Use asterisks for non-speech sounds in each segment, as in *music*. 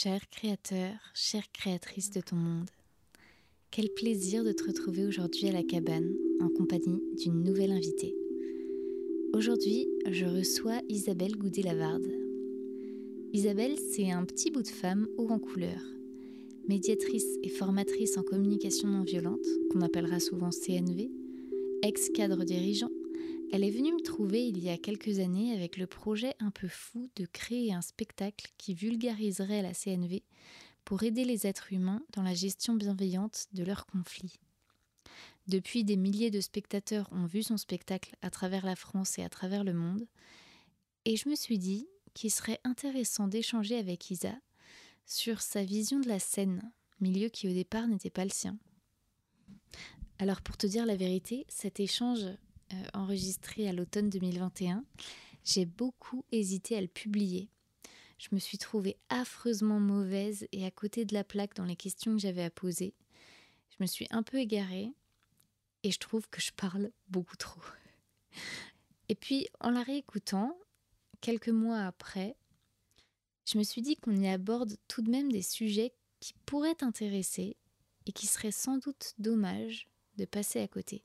Cher créateur, chère créatrice de ton monde, quel plaisir de te retrouver aujourd'hui à la cabane en compagnie d'une nouvelle invitée. Aujourd'hui, je reçois Isabelle Goudet-Lavarde. Isabelle, c'est un petit bout de femme haut en couleur, médiatrice et formatrice en communication non violente, qu'on appellera souvent CNV, ex-cadre dirigeant elle est venue me trouver il y a quelques années avec le projet un peu fou de créer un spectacle qui vulgariserait la CNV pour aider les êtres humains dans la gestion bienveillante de leurs conflits. Depuis, des milliers de spectateurs ont vu son spectacle à travers la France et à travers le monde, et je me suis dit qu'il serait intéressant d'échanger avec Isa sur sa vision de la scène, milieu qui au départ n'était pas le sien. Alors pour te dire la vérité, cet échange enregistré à l'automne 2021, j'ai beaucoup hésité à le publier. Je me suis trouvée affreusement mauvaise et à côté de la plaque dans les questions que j'avais à poser. Je me suis un peu égarée et je trouve que je parle beaucoup trop. Et puis, en la réécoutant, quelques mois après, je me suis dit qu'on y aborde tout de même des sujets qui pourraient t'intéresser et qui seraient sans doute dommage de passer à côté.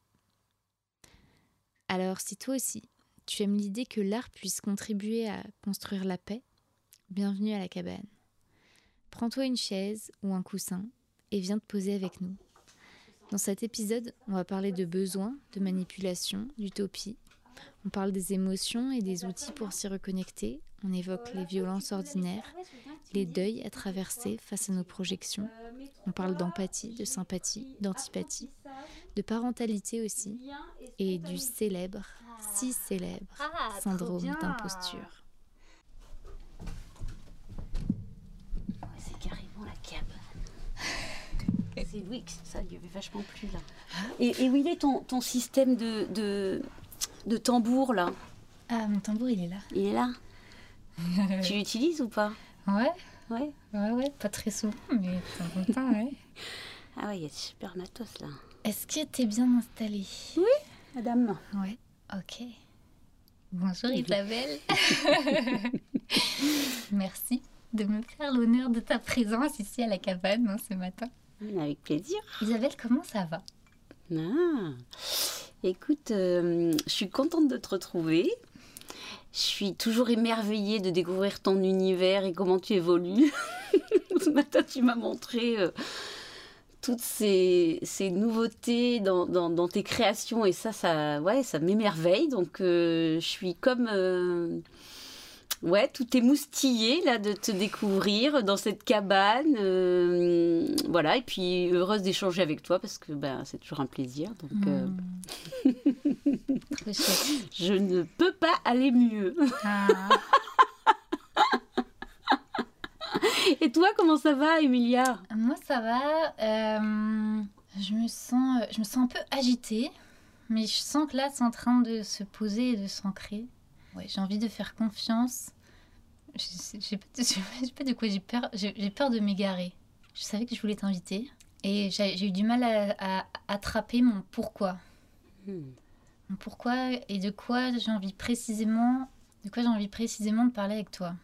Alors si toi aussi, tu aimes l'idée que l'art puisse contribuer à construire la paix, bienvenue à la cabane. Prends-toi une chaise ou un coussin et viens te poser avec nous. Dans cet épisode, on va parler de besoins, de manipulation, d'utopie. On parle des émotions et des outils pour s'y reconnecter. On évoque les violences ordinaires, les deuils à traverser face à nos projections. On parle d'empathie, de sympathie, d'antipathie de parentalité aussi, et du célèbre, si célèbre, ah, syndrome d'imposture. C'est carrément la cabane. C'est oui, ça lui avait vachement plu là. Et, où il est ton, ton système de, de, de tambour là? Ah, mon tambour il est là. Il est là? Tu l'utilises ou pas? Ouais. Ouais. Ouais, ouais, pas très souvent, mais de temps en temps, ouais. Ah ouais, il y a de super matos là. Est-ce que tu es bien installée? Oui, madame. Oui, ok. Bonjour Isabelle. *laughs* Merci de me faire l'honneur de ta présence ici à la cabane hein, ce matin. Avec plaisir. Isabelle, comment ça va? Ah. Écoute, euh, je suis contente de te retrouver. Je suis toujours émerveillée de découvrir ton univers et comment tu évolues. *laughs* ce matin, tu m'as montré... Euh, toutes ces, nouveautés dans, tes créations et ça, ça, ouais, ça m'émerveille. Donc, euh, je suis comme. Euh, ouais, tout émoustillé là de te découvrir dans cette cabane. Euh, voilà, et puis heureuse d'échanger avec toi parce que ben, c'est toujours un plaisir. Donc, hmm. *laughs* je ne peux pas aller mieux. Ah. *laughs* Et toi, comment ça va, Emilia? Moi, ça va. Euh, je, me sens, je me sens un peu agitée, mais je sens que là, c'est en train de se poser et de s'ancrer. Ouais, j'ai envie de faire confiance. Je sais *laughs* pas, de quoi j'ai peur. J'ai peur de m'égarer. Je savais que je voulais t'inviter et j'ai eu du mal à, attraper mon pourquoi. Hmm. Mon pourquoi et de quoi j'ai envie précisément, de quoi j'ai envie précisément de parler avec toi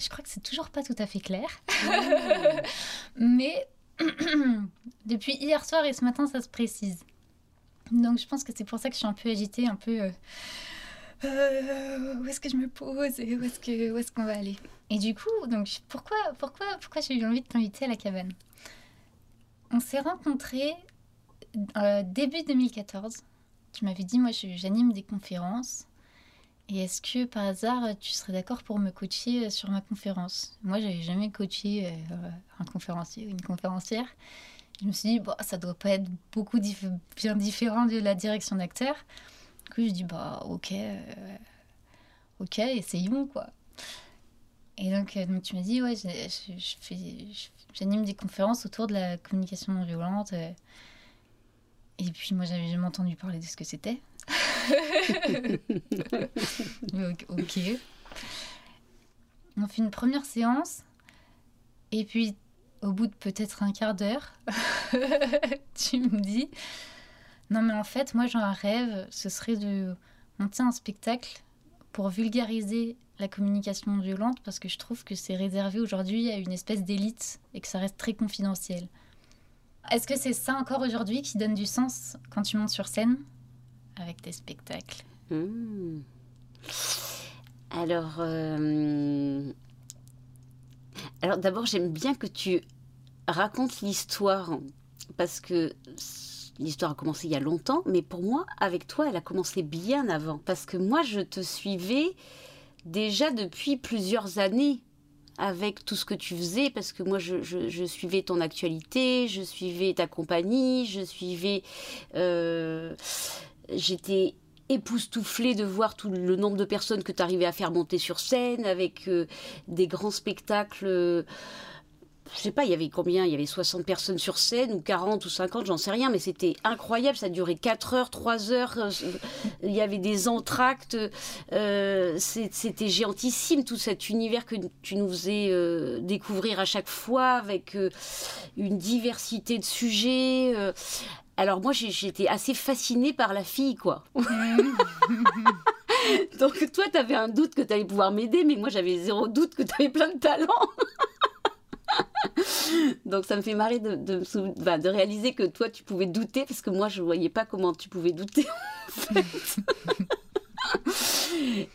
je crois que c'est toujours pas tout à fait clair. *laughs* Mais *clears throat* depuis hier soir et ce matin, ça se précise. Donc je pense que c'est pour ça que je suis un peu agitée, un peu... Euh, euh, où est-ce que je me pose et où est-ce qu'on va aller? Et du coup, donc pourquoi pourquoi pourquoi j'ai eu envie de t'inviter à la cabane? On s'est rencontrés euh, début 2014. Tu m'avais dit moi j'anime des conférences et est-ce que par hasard, tu serais d'accord pour me coacher euh, sur ma conférence? Moi, j'avais jamais coaché euh, un conférencier ou une conférencière. Je me suis dit, bon, ça doit pas être beaucoup bien différent de la direction d'acteur. Du coup, je dis, bah, ok, euh, ok, essayons, quoi. Et donc, donc tu m'as dit, ouais, j'anime des conférences autour de la communication non violente. et puis, moi, j'avais jamais entendu parler de ce que c'était. *laughs* ok. On fait une première séance. Et puis, au bout de peut-être un quart d'heure, *laughs* tu me dis Non, mais en fait, moi, j'ai un rêve. Ce serait de monter un spectacle pour vulgariser la communication violente parce que je trouve que c'est réservé aujourd'hui à une espèce d'élite et que ça reste très confidentiel. Est-ce que c'est ça encore aujourd'hui qui donne du sens quand tu montes sur scène? Avec tes spectacles Hmm. Alors, euh, alors d'abord, j'aime bien que tu racontes l'histoire parce que l'histoire a commencé il y a longtemps, mais pour moi, avec toi, elle a commencé bien avant parce que moi, je te suivais déjà depuis plusieurs années avec tout ce que tu faisais, parce que moi, je, suivais ton actualité, je suivais ta compagnie, je suivais... Euh, J'étais époustouflée de voir tout le nombre de personnes que tu arrivais à faire monter sur scène, avec euh, des grands spectacles... Euh, je sais pas, il y avait combien? Il y avait 60 personnes sur scène, ou 40 ou 50, j'en sais rien, mais c'était incroyable. Ça durait 4 heures, 3 heures. euh, Il y avait des entractes. euh, c'était géantissime, tout cet univers que tu nous faisais découvrir à chaque fois, avec une diversité de sujets. Alors, moi, j'ai- j'étais assez fascinée par la fille, quoi. *laughs* Donc, toi, tu avais un doute que tu allais pouvoir m'aider, mais moi, j'avais zéro doute que tu avais plein de talent. *laughs* Donc ça me fait marrer de, réaliser que toi tu pouvais douter parce que moi je voyais pas comment tu pouvais douter en fait.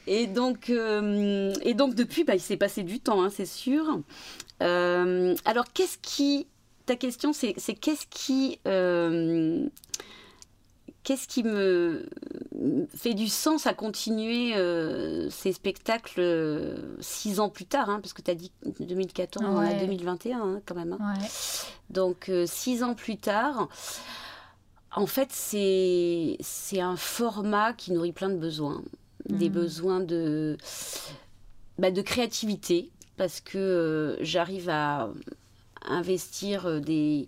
et donc euh, et donc depuis bah, il s'est passé du temps hein, c'est sûr. Euh, alors qu'est-ce qui ta question c'est qu'est-ce qui euh, qu'est-ce qui me fait du sens à continuer euh, ces spectacles euh, six ans plus tard, hein, parce que tu as dit 2014 on est Ouais. en 2021 hein, quand même. hein. Ouais. Donc six ans plus tard, en fait c'est un format qui nourrit plein de besoins, des Mhm. besoins de bah, de créativité, parce que j'arrive à investir euh, *laughs* des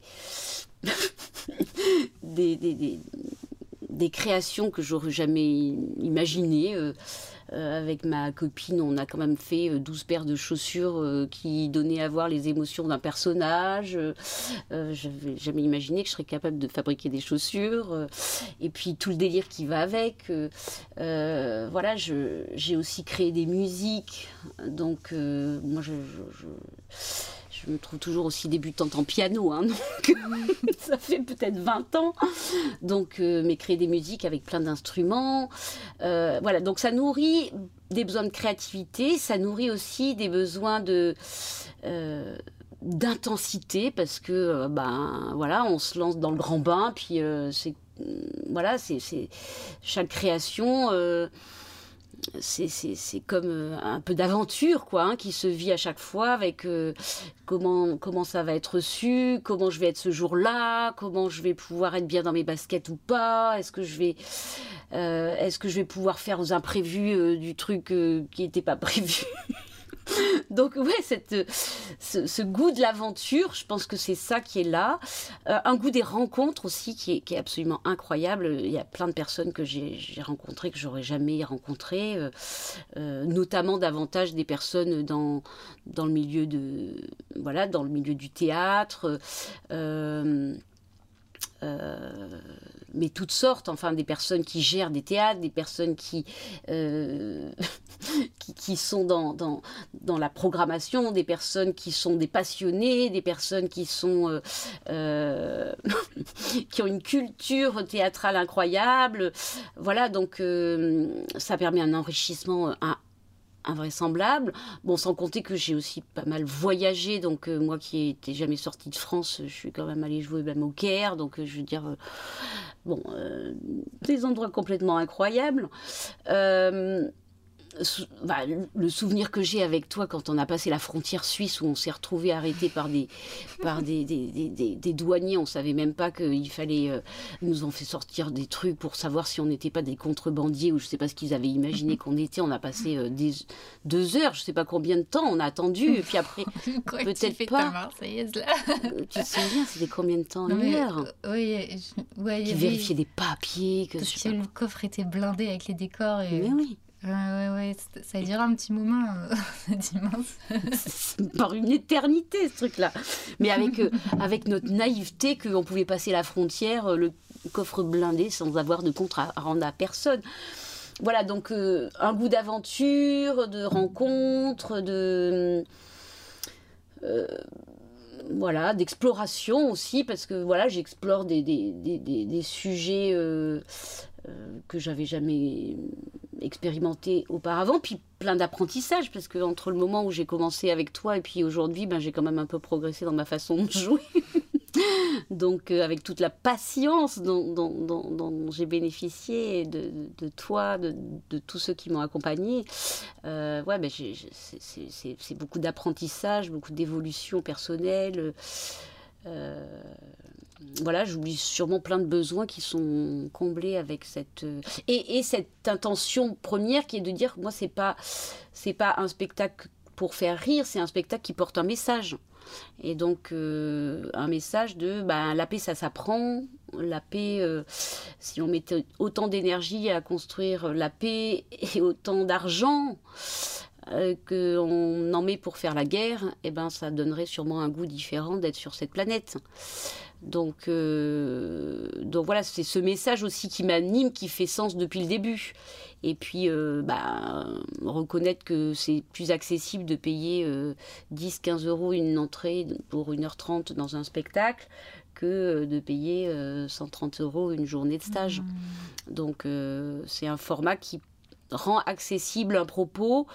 des, des, des, créations que j'aurais jamais imaginées. euh, euh, avec ma copine, on a quand même fait euh, 12 paires de chaussures qui donnaient à voir les émotions d'un personnage. Euh, euh, J'avais jamais imaginé que je serais capable de fabriquer des chaussures. et puis tout le délire qui va avec. voilà, je- j'ai aussi créé des musiques. Donc, moi, je, je- je- je me trouve toujours aussi débutante en piano. hein, *laughs* donc, *laughs* ça fait peut-être 20 ans. Donc, euh, mais créer des musiques avec plein d'instruments. Euh, voilà, donc ça nourrit des besoins de créativité, ça nourrit aussi des besoins de. euh, d'intensité parce que ben voilà on se lance dans le grand bain puis c'est voilà c'est chaque création c'est- comme euh, un peu d'aventure quoi hein, qui se vit à chaque fois avec euh, comment comment ça va être reçu comment je vais être ce jour-là comment je vais pouvoir être bien dans mes baskets ou pas est-ce que je vais euh, est-ce que je vais pouvoir faire aux imprévus du truc qui n'était pas *laughs* prévu *laughs* donc ouais cette, euh, ce, goût de l'aventure je pense que c'est ça qui est là. Euh, un goût des rencontres aussi qui est, absolument incroyable. Il y a plein de personnes que j'ai rencontrées que j'aurais jamais rencontrées euh, notamment davantage des personnes dans le milieu dans le milieu du théâtre mais toutes sortes, enfin des personnes qui gèrent des théâtres, des personnes qui, euh, *laughs* qui, qui sont dans, dans, dans la programmation, des personnes qui sont des passionnés, des personnes qui sont euh, euh, *laughs* qui ont une culture théâtrale incroyable. Voilà, donc ça permet un enrichissement invraisemblable. Bon, sans compter que j'ai aussi pas mal voyagé, donc euh, moi qui n'étais jamais sortie de France, je suis quand même allée jouer même au Caire, donc euh, je veux dire, euh, bon, des endroits complètement incroyables. Bah, le souvenir que j'ai avec toi quand on a passé la frontière suisse où on s'est retrouvé arrêté par des *laughs* par des, des, des- des- douaniers on savait même pas qu'il fallait euh, nous ont fait sortir des trucs pour savoir si on n'était pas des contrebandiers ou je sais pas ce qu'ils avaient imaginé *laughs* qu'on était on a passé euh, des deux heures je sais pas combien de temps on a attendu et puis après *laughs* Peut-être pas. ta Marseillaise là euh, tu te souviens c'était combien de temps Non, une heure? Oui, je- ouais, il y qui avait- vérifiait des papiers que je que sais pas le coffre était blindé avec les décors et. mais oui Ouais, ouais, Ça a duré un petit moment, euh, *laughs* immense. *laughs* par une éternité ce truc-là. Mais avec, euh, avec notre naïveté qu'on pouvait passer la frontière, euh, le coffre blindé sans avoir de compte à rendre à personne. voilà, donc un goût d'aventure, de rencontre, de voilà, d'exploration aussi, parce que voilà, j'explore des, des, des, sujets euh, euh, que j'avais jamais expérimenté auparavant, puis plein d'apprentissage, parce que entre le moment où j'ai commencé avec toi et puis aujourd'hui, ben, j'ai quand même un peu progressé dans ma façon de jouer. *laughs* Donc, euh, avec toute la patience dont, j'ai bénéficié de, toi, de, tous ceux qui m'ont accompagné, euh, ben c'est beaucoup d'apprentissage, beaucoup d'évolution personnelle. Euh, voilà, j'oublie sûrement plein de besoins qui sont comblés avec cette et, cette intention première qui est de dire moi c'est pas c'est pas un spectacle pour faire rire, c'est un spectacle qui porte un message. Et donc, euh, un message de ben, la paix, ça s'apprend. La paix, euh, si on mettait autant d'énergie à construire la paix *laughs* et autant d'argent euh, qu'on en met pour faire la guerre, eh ben, ça donnerait sûrement un goût différent d'être sur cette planète. Donc, donc voilà, c'est ce message aussi qui m'anime, qui fait sens depuis le début. Et puis, euh, bah, reconnaître que c'est plus accessible de payer 10-15 euh, euros une entrée pour 1h30 dans un spectacle que euh, de payer 130 euros une journée de stage. Mmh. Donc, c'est un format qui rend accessible un propos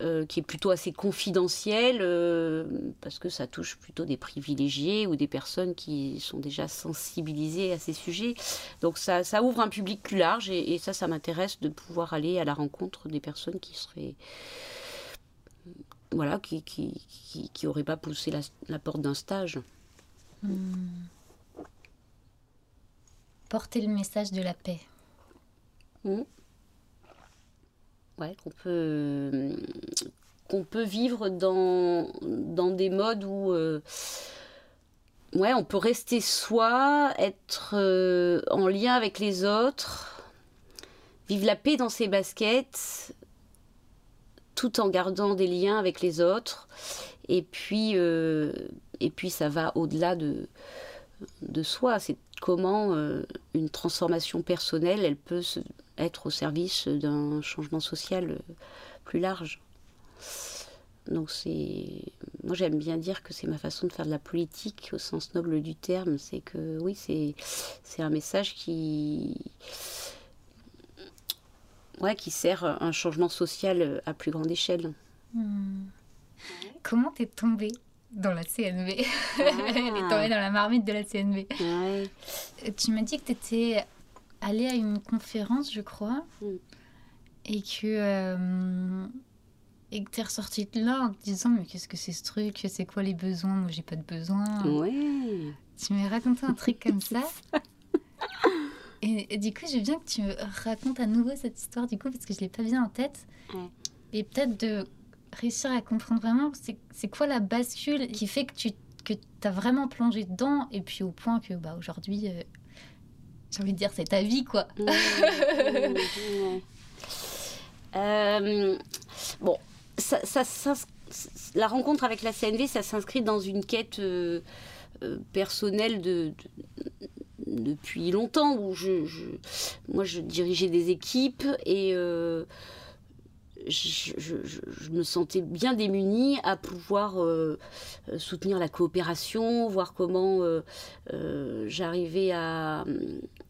euh, qui est plutôt assez confidentiel euh, parce que ça touche plutôt des privilégiés ou des personnes qui sont déjà sensibilisées à ces sujets. Donc ça, ça ouvre un public plus large et, ça, ça m'intéresse de pouvoir aller à la rencontre des personnes qui seraient voilà, qui qui, qui, auraient pas poussé la, porte d'un stage. Hmm. Porter le message de la paix. Hmm qu'on peut, qu'on peut vivre dans, dans des modes où euh, ouais, on peut rester soi, être euh, en lien avec les autres, vivre la paix dans ses baskets, tout en gardant des liens avec les autres. Et puis, euh, et puis ça va au-delà de, de soi. C'est comment une transformation personnelle, elle peut se, être au service d'un changement social euh, plus large. Donc c'est, moi j'aime bien dire que c'est ma façon de faire de la politique au sens noble du terme. C'est que oui, c'est c'est un message qui ouais qui sert un changement social à plus grande échelle. Hmm. Comment t'es tombée dans la CNV ah. *laughs* Elle est tombée dans la marmite de la CNV. Tu m'as dit que tu étais allé à une conférence, je crois, mm. et que euh, et que t'es ressortie de là en te disant mais qu'est-ce que c'est ce truc, c'est quoi les besoins, moi j'ai pas de besoins. Ouais. Tu m'as raconté un truc comme *laughs* ça. Et, du coup, je veux bien que tu me racontes à nouveau cette histoire du coup parce que je l'ai pas bien en tête. Et peut-être de réussir à comprendre vraiment c'est quoi la bascule qui fait que tu que as vraiment plongé dedans et puis au point que bah aujourd'hui euh, j'ai envie de dire, c'est ta vie, quoi. Euh, bon, ça, la rencontre avec la CNV, ça s'inscrit dans une quête euh, euh, personnelle de, depuis longtemps, où je, moi, je dirigeais des équipes et je, me sentais bien démunie à pouvoir soutenir la coopération, voir comment j'arrivais à,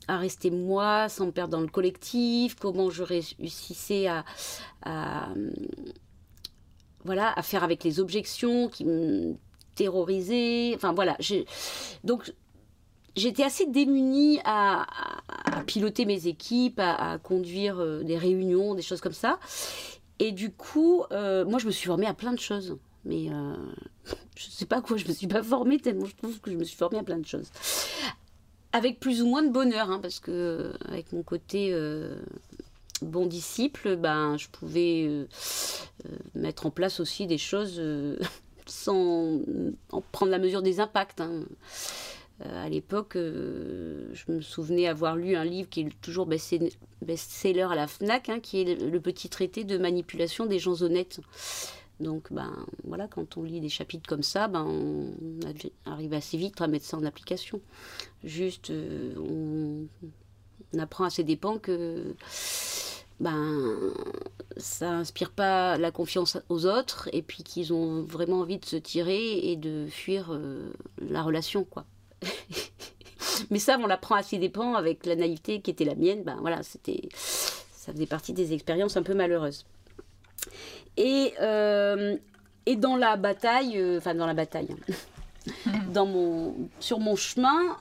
rester moi sans me perdre dans le collectif, comment je réussissais à, voilà, à faire avec les objections qui me terrorisaient. Enfin voilà, donc j'étais assez démunie à, piloter mes équipes, à, conduire des réunions, des choses comme ça. Et du coup, euh, moi, je me suis formée à plein de choses. Mais euh, *laughs* je ne sais pas quoi, je me suis pas formée tellement je trouve que je me suis formée à plein de choses. Avec plus ou moins de bonheur, hein, parce que euh, avec mon côté bon disciple, ben, je pouvais mettre en place aussi des choses *laughs* sans en prendre la mesure des impacts. Hein. Euh, à l'époque, euh, je me souvenais avoir lu un livre qui est toujours best-seller à la FNAC, hein, qui est le, petit traité de manipulation des gens honnêtes. Donc, ben, voilà, quand on lit des chapitres comme ça, ben, on arrive assez vite à mettre ça en application. Juste, euh, on, apprend à ses dépens que ben, ça inspire pas la confiance aux autres et puis qu'ils ont vraiment envie de se tirer et de fuir euh, la relation, quoi. *laughs* Mais ça, on l'apprend à ses dépens avec la naïveté qui était la mienne. Ben voilà, c'était, ça faisait partie des expériences un peu malheureuses. Et, euh, et dans la bataille, euh, enfin dans la bataille, *laughs* dans mon, sur mon chemin,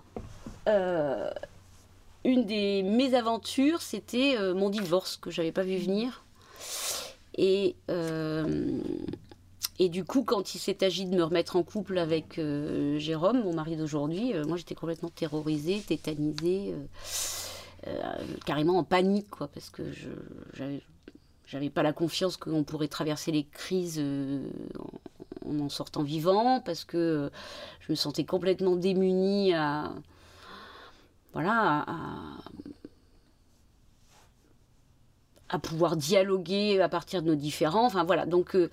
une des mésaventures, c'était euh, mon divorce que j'avais pas vu venir. Et, euh, et du coup, quand il s'est agi de me remettre en couple avec euh, Jérôme, mon mari d'aujourd'hui, moi j'étais complètement terrorisée, tétanisée, carrément en panique, quoi, parce que je j'avais pas la confiance qu'on pourrait traverser les crises en, en sortant vivant, parce que je me sentais complètement démunie à voilà, à, pouvoir dialoguer à partir de nos différents. Enfin voilà, donc euh,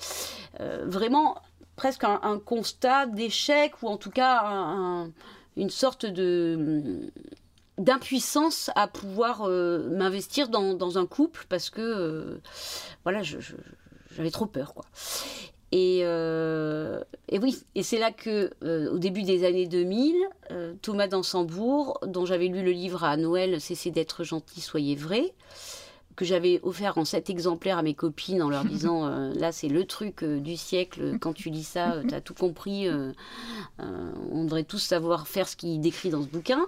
euh, vraiment presque un, constat d'échec ou en tout cas une sorte de d'impuissance à pouvoir euh, m'investir dans, un couple parce que voilà j'avais trop peur quoi euh, et, oui, et c'est là que, euh, au début des années 2000, euh, Thomas d'Ansembourg, dont j'avais lu le livre à Noël, Cessez d'être gentil, soyez vrai, que j'avais offert en sept exemplaires à mes copines en leur *laughs* disant là c'est le truc du siècle, quand tu lis ça, tu as tout compris, on devrait tous savoir faire ce qu'il décrit dans ce bouquin.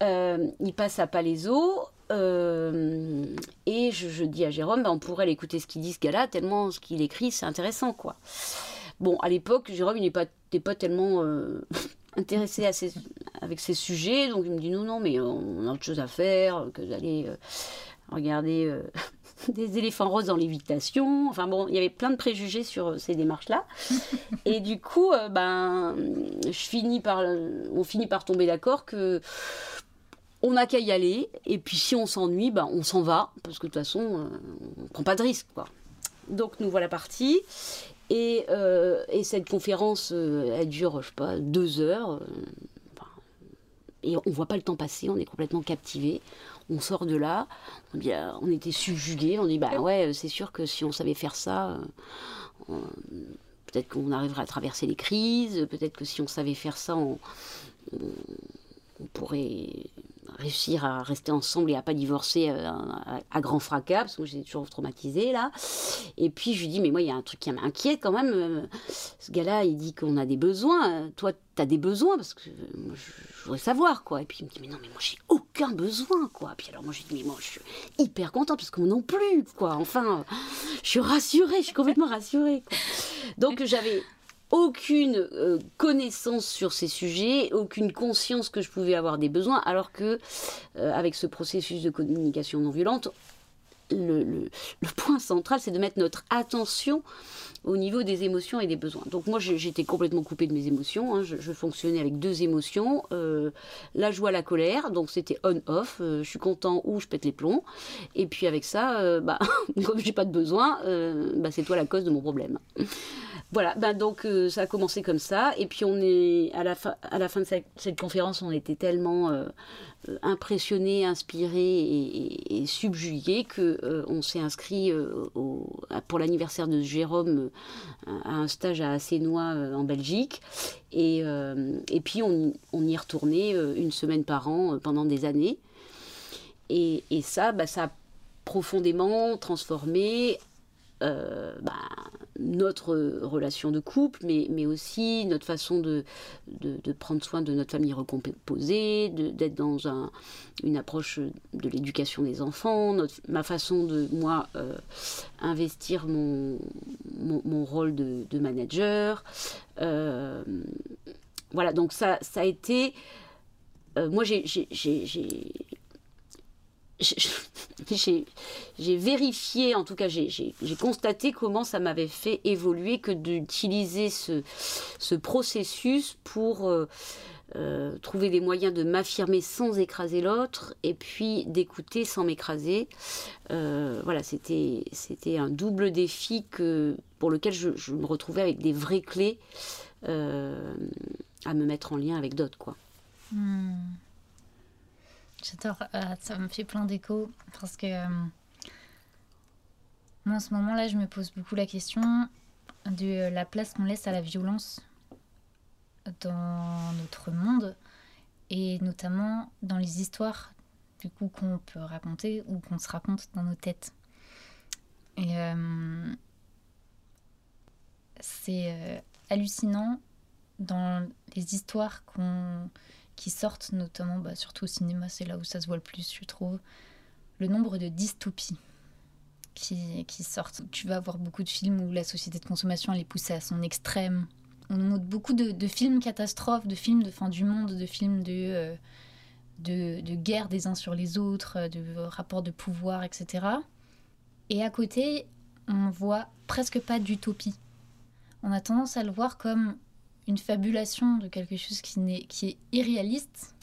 Il passe à Palaiso, euh, et je, dis à Jérôme, ben, on pourrait l'écouter ce qu'il dit ce gars-là, tellement ce qu'il écrit, c'est intéressant, quoi. Bon, à l'époque, Jérôme, il n'est pas, tellement euh, *laughs* intéressé à avec ces sujets, donc il me dit non, non, mais on a autre chose à faire que d'aller euh, regarder *laughs* des éléphants roses dans lévitation. Enfin bon, il y avait plein de préjugés sur ces démarches-là. et du coup, ben, je finis par, on finit par tomber d'accord que on n'a qu'à y aller, et puis si on s'ennuie, ben, on s'en va, parce que de toute façon, euh, on ne prend pas de risque. Quoi. Donc nous voilà partis, et, euh, cette conférence, euh, elle dure, je sais pas, deux heures, et on ne voit pas le temps passer, on est complètement captivé. On sort de là, on, dit, on était subjugués, on dit, bah ouais, c'est sûr que si on savait faire ça, peut-être qu'on arriverait à traverser les crises, peut-être que si on savait faire ça, on pourrait réussir à rester ensemble et à pas divorcer euh, à, grand fracas, parce que j'étais toujours traumatisée là. Et puis je lui dis, mais moi il y a un truc qui m'inquiète quand même. Euh, ce gars-là, il dit qu'on a des besoins. Toi, tu as des besoins parce que moi, je, voudrais savoir quoi. Et puis il me dit, mais non, mais moi j'ai aucun besoin quoi. Puis alors moi je lui dis, mais moi je suis hyper contente parce que moi non plus quoi. Enfin, je suis rassurée, je suis complètement rassurée. Donc j'avais aucune euh, connaissance sur ces sujets, aucune conscience que je pouvais avoir des besoins, alors que euh, avec ce processus de communication non violente, le, *laughs* point central, c'est de mettre notre attention au niveau des émotions et des besoins. Donc moi, j'étais complètement coupée de mes émotions. Hein. Je, fonctionnais avec deux émotions, euh, la joie, la colère. Donc c'était on/off. je suis content ou je pète les plombs. Et puis avec ça, bah, *laughs* comme j'ai pas de besoin, bah, c'est toi la cause de mon problème. Voilà, ben donc euh, ça a commencé comme ça. Et puis on est à la fin, à la fin de cette, conférence, on était tellement euh, impressionnés, inspirés et, subjugués que euh, on s'est inscrit pour l'anniversaire de Jérôme à un stage à Assenois en Belgique. Et, et puis on, on, y retournait une semaine par an pendant des années. Et, et ça, bah, ça a profondément transformé euh, bah, notre relation de couple, mais, mais aussi notre façon de, de, prendre soin de notre famille recomposée, d'être dans un, une approche de l'éducation des enfants, ma façon de, moi, euh, investir mon, mon, rôle de, manager. Euh, voilà, donc ça, ça a été... moi, j'ai j'ai vérifié, en tout cas j'ai constaté comment ça m'avait fait évoluer que d'utiliser ce, ce, processus pour euh, euh, trouver des moyens de m'affirmer sans écraser l'autre et puis d'écouter sans m'écraser. Euh, voilà, c'était un double défi que, pour lequel je, me retrouvais avec des vraies clés à me mettre en lien avec d'autres. quoi. Hmm. J'adore, euh, ça me fait plein d'écho parce que euh, Moi, en ce moment-là, je me pose beaucoup la question de la place qu'on laisse à la violence dans notre monde et notamment dans les histoires du coup qu'on peut raconter ou qu'on se raconte dans nos têtes. Et euh, c'est hallucinant dans les histoires qu'on qui sortent, notamment bah, surtout au cinéma, c'est là où ça se voit le plus, je trouve, le nombre de dystopies qui, qui sortent. Tu vas avoir beaucoup de films où la société de consommation elle est poussée à son extrême. On montre beaucoup de, de, films catastrophes, de films de fin du monde, de films de, euh, de, de, guerre des uns sur les autres, de rapports de pouvoir, etc. Et à côté, on voit presque pas d'utopie. On a tendance à le voir comme une fabulation de quelque chose qui, est, irréaliste.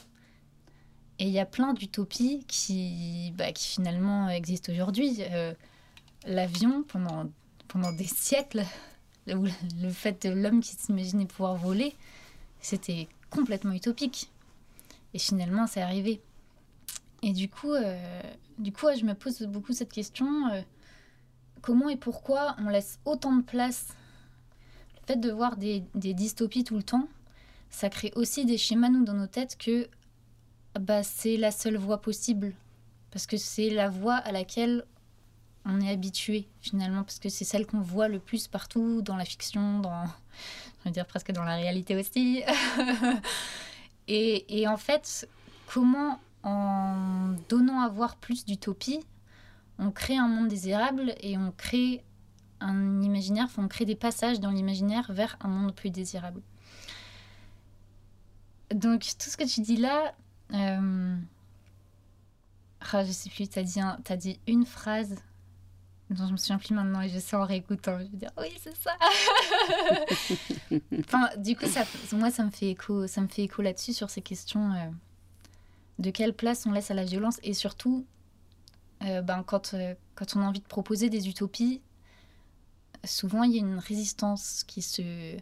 Et il y a plein d'utopies qui, bah, finalement existent aujourd'hui. Euh, L'avion, pendant, des siècles, *laughs* le, fait de l'homme qui s'imaginait pouvoir voler, c'était complètement utopique. Et finalement, c'est arrivé. Et du coup, euh, du coup je me pose beaucoup cette question. Euh, comment et pourquoi on laisse autant de place fait de voir des, dystopies tout le temps, ça crée aussi des schémas, nous, dans nos têtes, que bah, c'est la seule voie possible. Parce que c'est la voie à laquelle on est habitué, finalement, parce que c'est celle qu'on voit le plus partout, dans la fiction, dans, je veux dire presque dans la réalité aussi. *laughs* et, et en fait, comment en donnant à voir plus d'utopie, on crée un monde désirable et on crée un imaginaire, enfin, on crée des passages dans l'imaginaire vers un monde plus désirable. Donc tout ce que tu dis là, euh... ah, je sais plus, tu as, dit un, as dit une phrase dont je me souviens plus maintenant et je sais en réécoutant, je vais dire oui c'est ça. *laughs* enfin du coup ça, moi ça me fait écho, ça me fait écho là-dessus sur ces questions euh, de quelle place on laisse à la violence et surtout euh, ben, quand, euh, quand on a envie de proposer des utopies, souvent il y a une résistance qui se,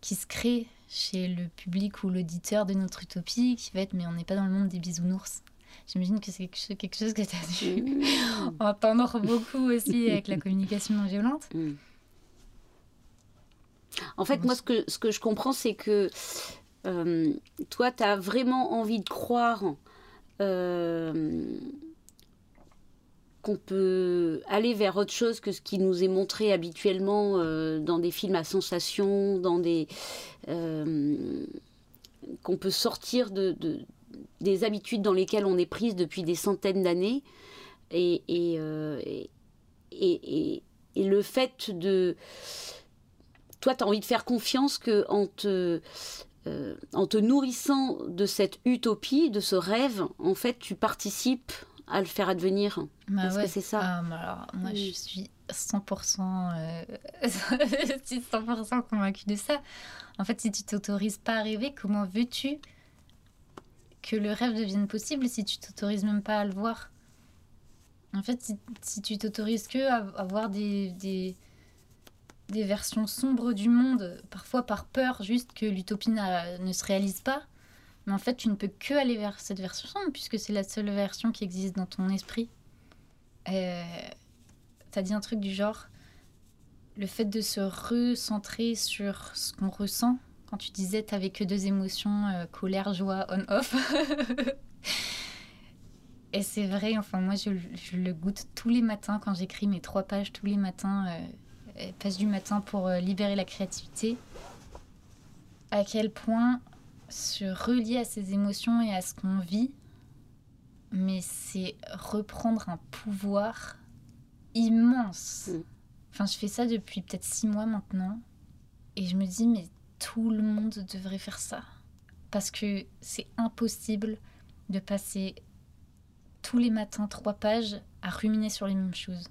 qui se crée chez le public ou l'auditeur de notre utopie qui va être mais on n'est pas dans le monde des bisounours. J'imagine que c'est quelque chose que tu as dû mmh. *laughs* entendre beaucoup aussi avec la communication non violente. Mmh. En fait, moi, ce que, ce que je comprends, c'est que euh, toi, tu as vraiment envie de croire euh, qu'on peut aller vers autre chose que ce qui nous est montré habituellement euh, dans des films à sensation, dans des euh, qu'on peut sortir de, de, des habitudes dans lesquelles on est prise depuis des centaines d'années. Et, et, euh, et, et, et, le fait de toi tu as envie de faire confiance que en te en te nourrissant de cette utopie, de ce rêve, en fait, tu participes à le faire advenir. Bah Est-ce ouais. que c'est ça ah, alors, Moi, oui. *laughs* je suis 100%, euh... je suis 100% convaincue de ça. En fait, si tu t'autorises pas à rêver, comment veux-tu que le rêve devienne possible si tu t'autorises même pas à le voir? En fait, si, si tu t'autorises que à, à voir des, des, des, versions sombres du monde, parfois par peur juste que l'utopie ne se réalise pas, mais en fait, tu ne peux que aller vers cette version puisque c'est la seule version qui existe dans ton esprit. Euh, T'as dit un truc du genre le fait de se recentrer sur ce qu'on ressent quand tu disais t'avais que deux émotions euh, colère joie on off *laughs* et c'est vrai enfin moi je, le goûte tous les matins quand j'écris mes trois pages tous les matins euh, pages du matin pour euh, libérer la créativité à quel point se relier à ses émotions et à ce qu'on vit mais c'est reprendre un pouvoir immense mmh. enfin je fais ça depuis peut-être six mois maintenant et je me dis mais tout le monde devrait faire ça. Parce que c'est impossible de passer tous les matins trois pages à ruminer sur les mêmes choses.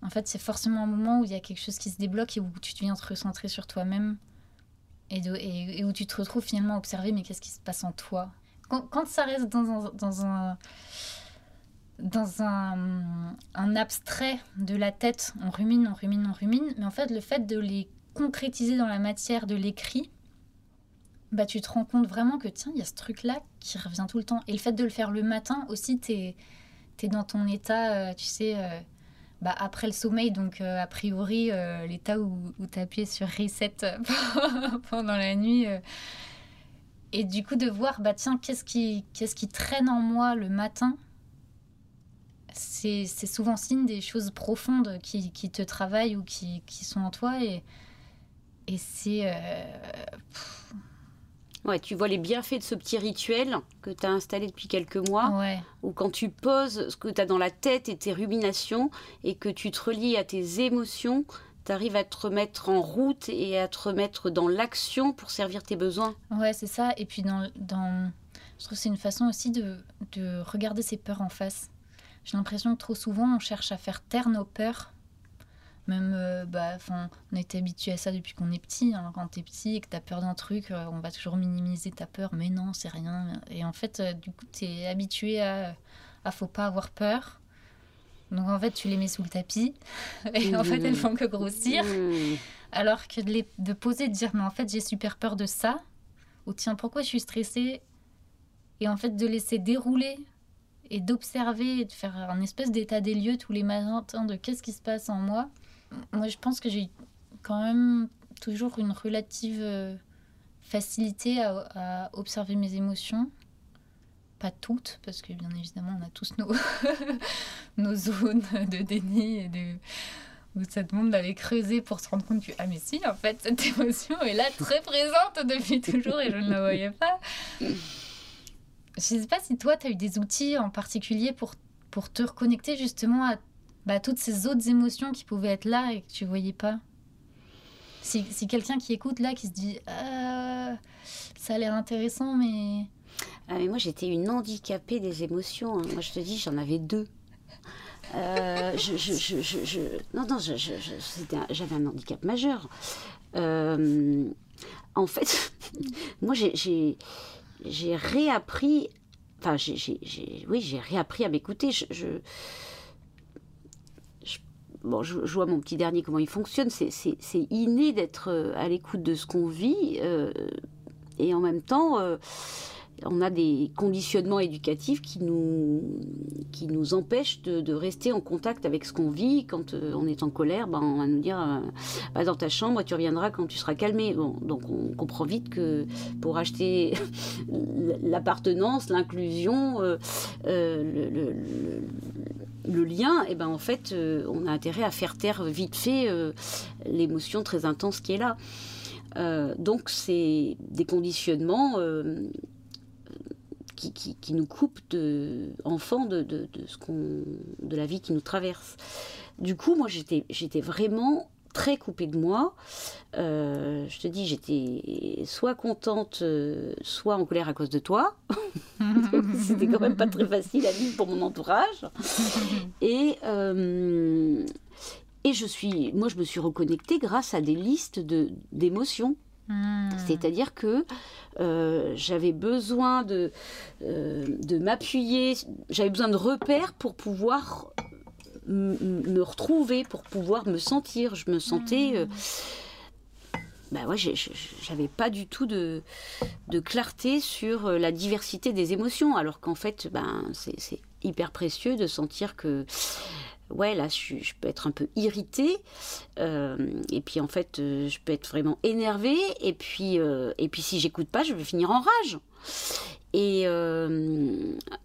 En fait, c'est forcément un moment où il y a quelque chose qui se débloque et où tu viens te recentrer sur toi-même et, où tu te retrouves finalement à observer mais qu'est-ce qui se passe en toi? Quand, quand ça reste dans un, dans un, dans un, un abstrait de la tête, on rumine, on rumine, on rumine, mais en fait, le fait de les concrétiser dans la matière de l'écrit, bah, tu te rends compte vraiment que tiens, il y a ce truc-là qui revient tout le temps. Et le fait de le faire le matin aussi, tu es, es, dans ton état, euh, tu sais, euh, bah, après le sommeil, donc a priori, l'état où, où tu appuyé sur reset *laughs* pendant la nuit. et du coup, de voir, bah tiens, qu'est-ce qui, qu'est-ce qui traîne en moi le matin c'est souvent signe des choses profondes qui, qui te travaillent ou qui, qui, sont en toi. Et, et c'est. Ouais, tu vois les bienfaits de ce petit rituel que tu as installé depuis quelques mois. Ouais. Ou quand tu poses ce que tu as dans la tête et tes ruminations et que tu te relis à tes émotions, tu arrives à te remettre en route et à te remettre dans l'action pour servir tes besoins. Ouais, c'est ça. Et puis, dans, dans... je trouve que c'est une façon aussi de, de regarder ses peurs en face. J'ai l'impression que trop souvent, on cherche à faire taire nos peurs. Même, euh, bah, on a été habitué à ça depuis qu'on est petit. Hein. Quand tu es petit et que tu as peur d'un truc, euh, on va toujours minimiser ta peur. Mais non, c'est rien. Et en fait, euh, du coup, tu es habitué à, à faut pas avoir peur. Donc en fait, tu les mets sous le tapis. *laughs* Et en fait, elles font que grossir. Mmh. Alors que de, les, de poser, de dire, mais en fait, j'ai super peur de ça. Ou tiens, pourquoi je suis stressée? Et en fait, de laisser dérouler et d'observer et de faire un espèce d'état des lieux tous les matins de qu'est-ce qui se passe en moi. Moi, je pense que j'ai quand même toujours une relative euh, facilité à, observer mes émotions. Pas toutes, parce que bien évidemment, on a tous *laughs* nos, zones de déni et de, où ça demande d'aller creuser pour se rendre compte que, ah mais si, en fait, cette *laughs* émotion est là très présente depuis toujours et je ne la voyais pas. Je sais pas si toi, tu as eu des outils en particulier pour te reconnecter justement à bah, toutes ces autres émotions qui pouvaient être là et que tu voyais pas. Si, si quelqu'un qui écoute là, qui se dit ah, ça a l'air intéressant, mais. Ah, mais moi, j'étais une handicapée des émotions. Hein. Moi, je te dis, j'en avais deux. Euh, je, je, je, je, non, non, j'avais un handicap majeur. Euh, en fait, *laughs* moi, j'ai réappris, enfin, j'ai, oui, j'ai réappris à m'écouter. Je, bon, je, vois mon petit dernier comment il fonctionne. C'est, inné d'être euh, à l'écoute de ce qu'on vit euh, et en même temps. Euh, on a des conditionnements éducatifs qui nous, qui nous empêchent de, rester en contact avec ce qu'on vit. Quand on est en colère, ben, on va nous dire va dans ta chambre et tu reviendras quand tu seras calmé. Bon, donc on comprend vite que pour acheter *laughs* l'appartenance, l'inclusion, le, lien, et eh ben en fait, on a intérêt à faire taire vite fait l'émotion très intense qui est là. donc c'est des conditionnements qui, nous coupe de, enfants de, de, de la vie qui nous traverse. Du coup, moi, j'étais, j'étais vraiment très coupée de moi. Euh, je te dis, j'étais soit contente, euh, soit en colère à cause de toi. *laughs* c'était quand même pas très facile à vivre pour mon entourage. *laughs* Et, euh, et je suis, moi, je me suis reconnectée grâce à des listes de, d'émotions. Hmm. C'est-à-dire que euh, j'avais besoin de, euh, de m'appuyer, j'avais besoin de repères pour pouvoir me retrouver, pour pouvoir me sentir. Je me sentais... Euh, bah ouais, j'avais pas du tout de, de, clarté sur la diversité des émotions, alors qu'en fait, ben, c'est hyper précieux de sentir que ouais, là, je, peux être un peu irritée. Euh, et puis, en fait, euh, je peux être vraiment énervée. Et puis, euh, et puis si j'écoute pas, je vais finir en rage. Et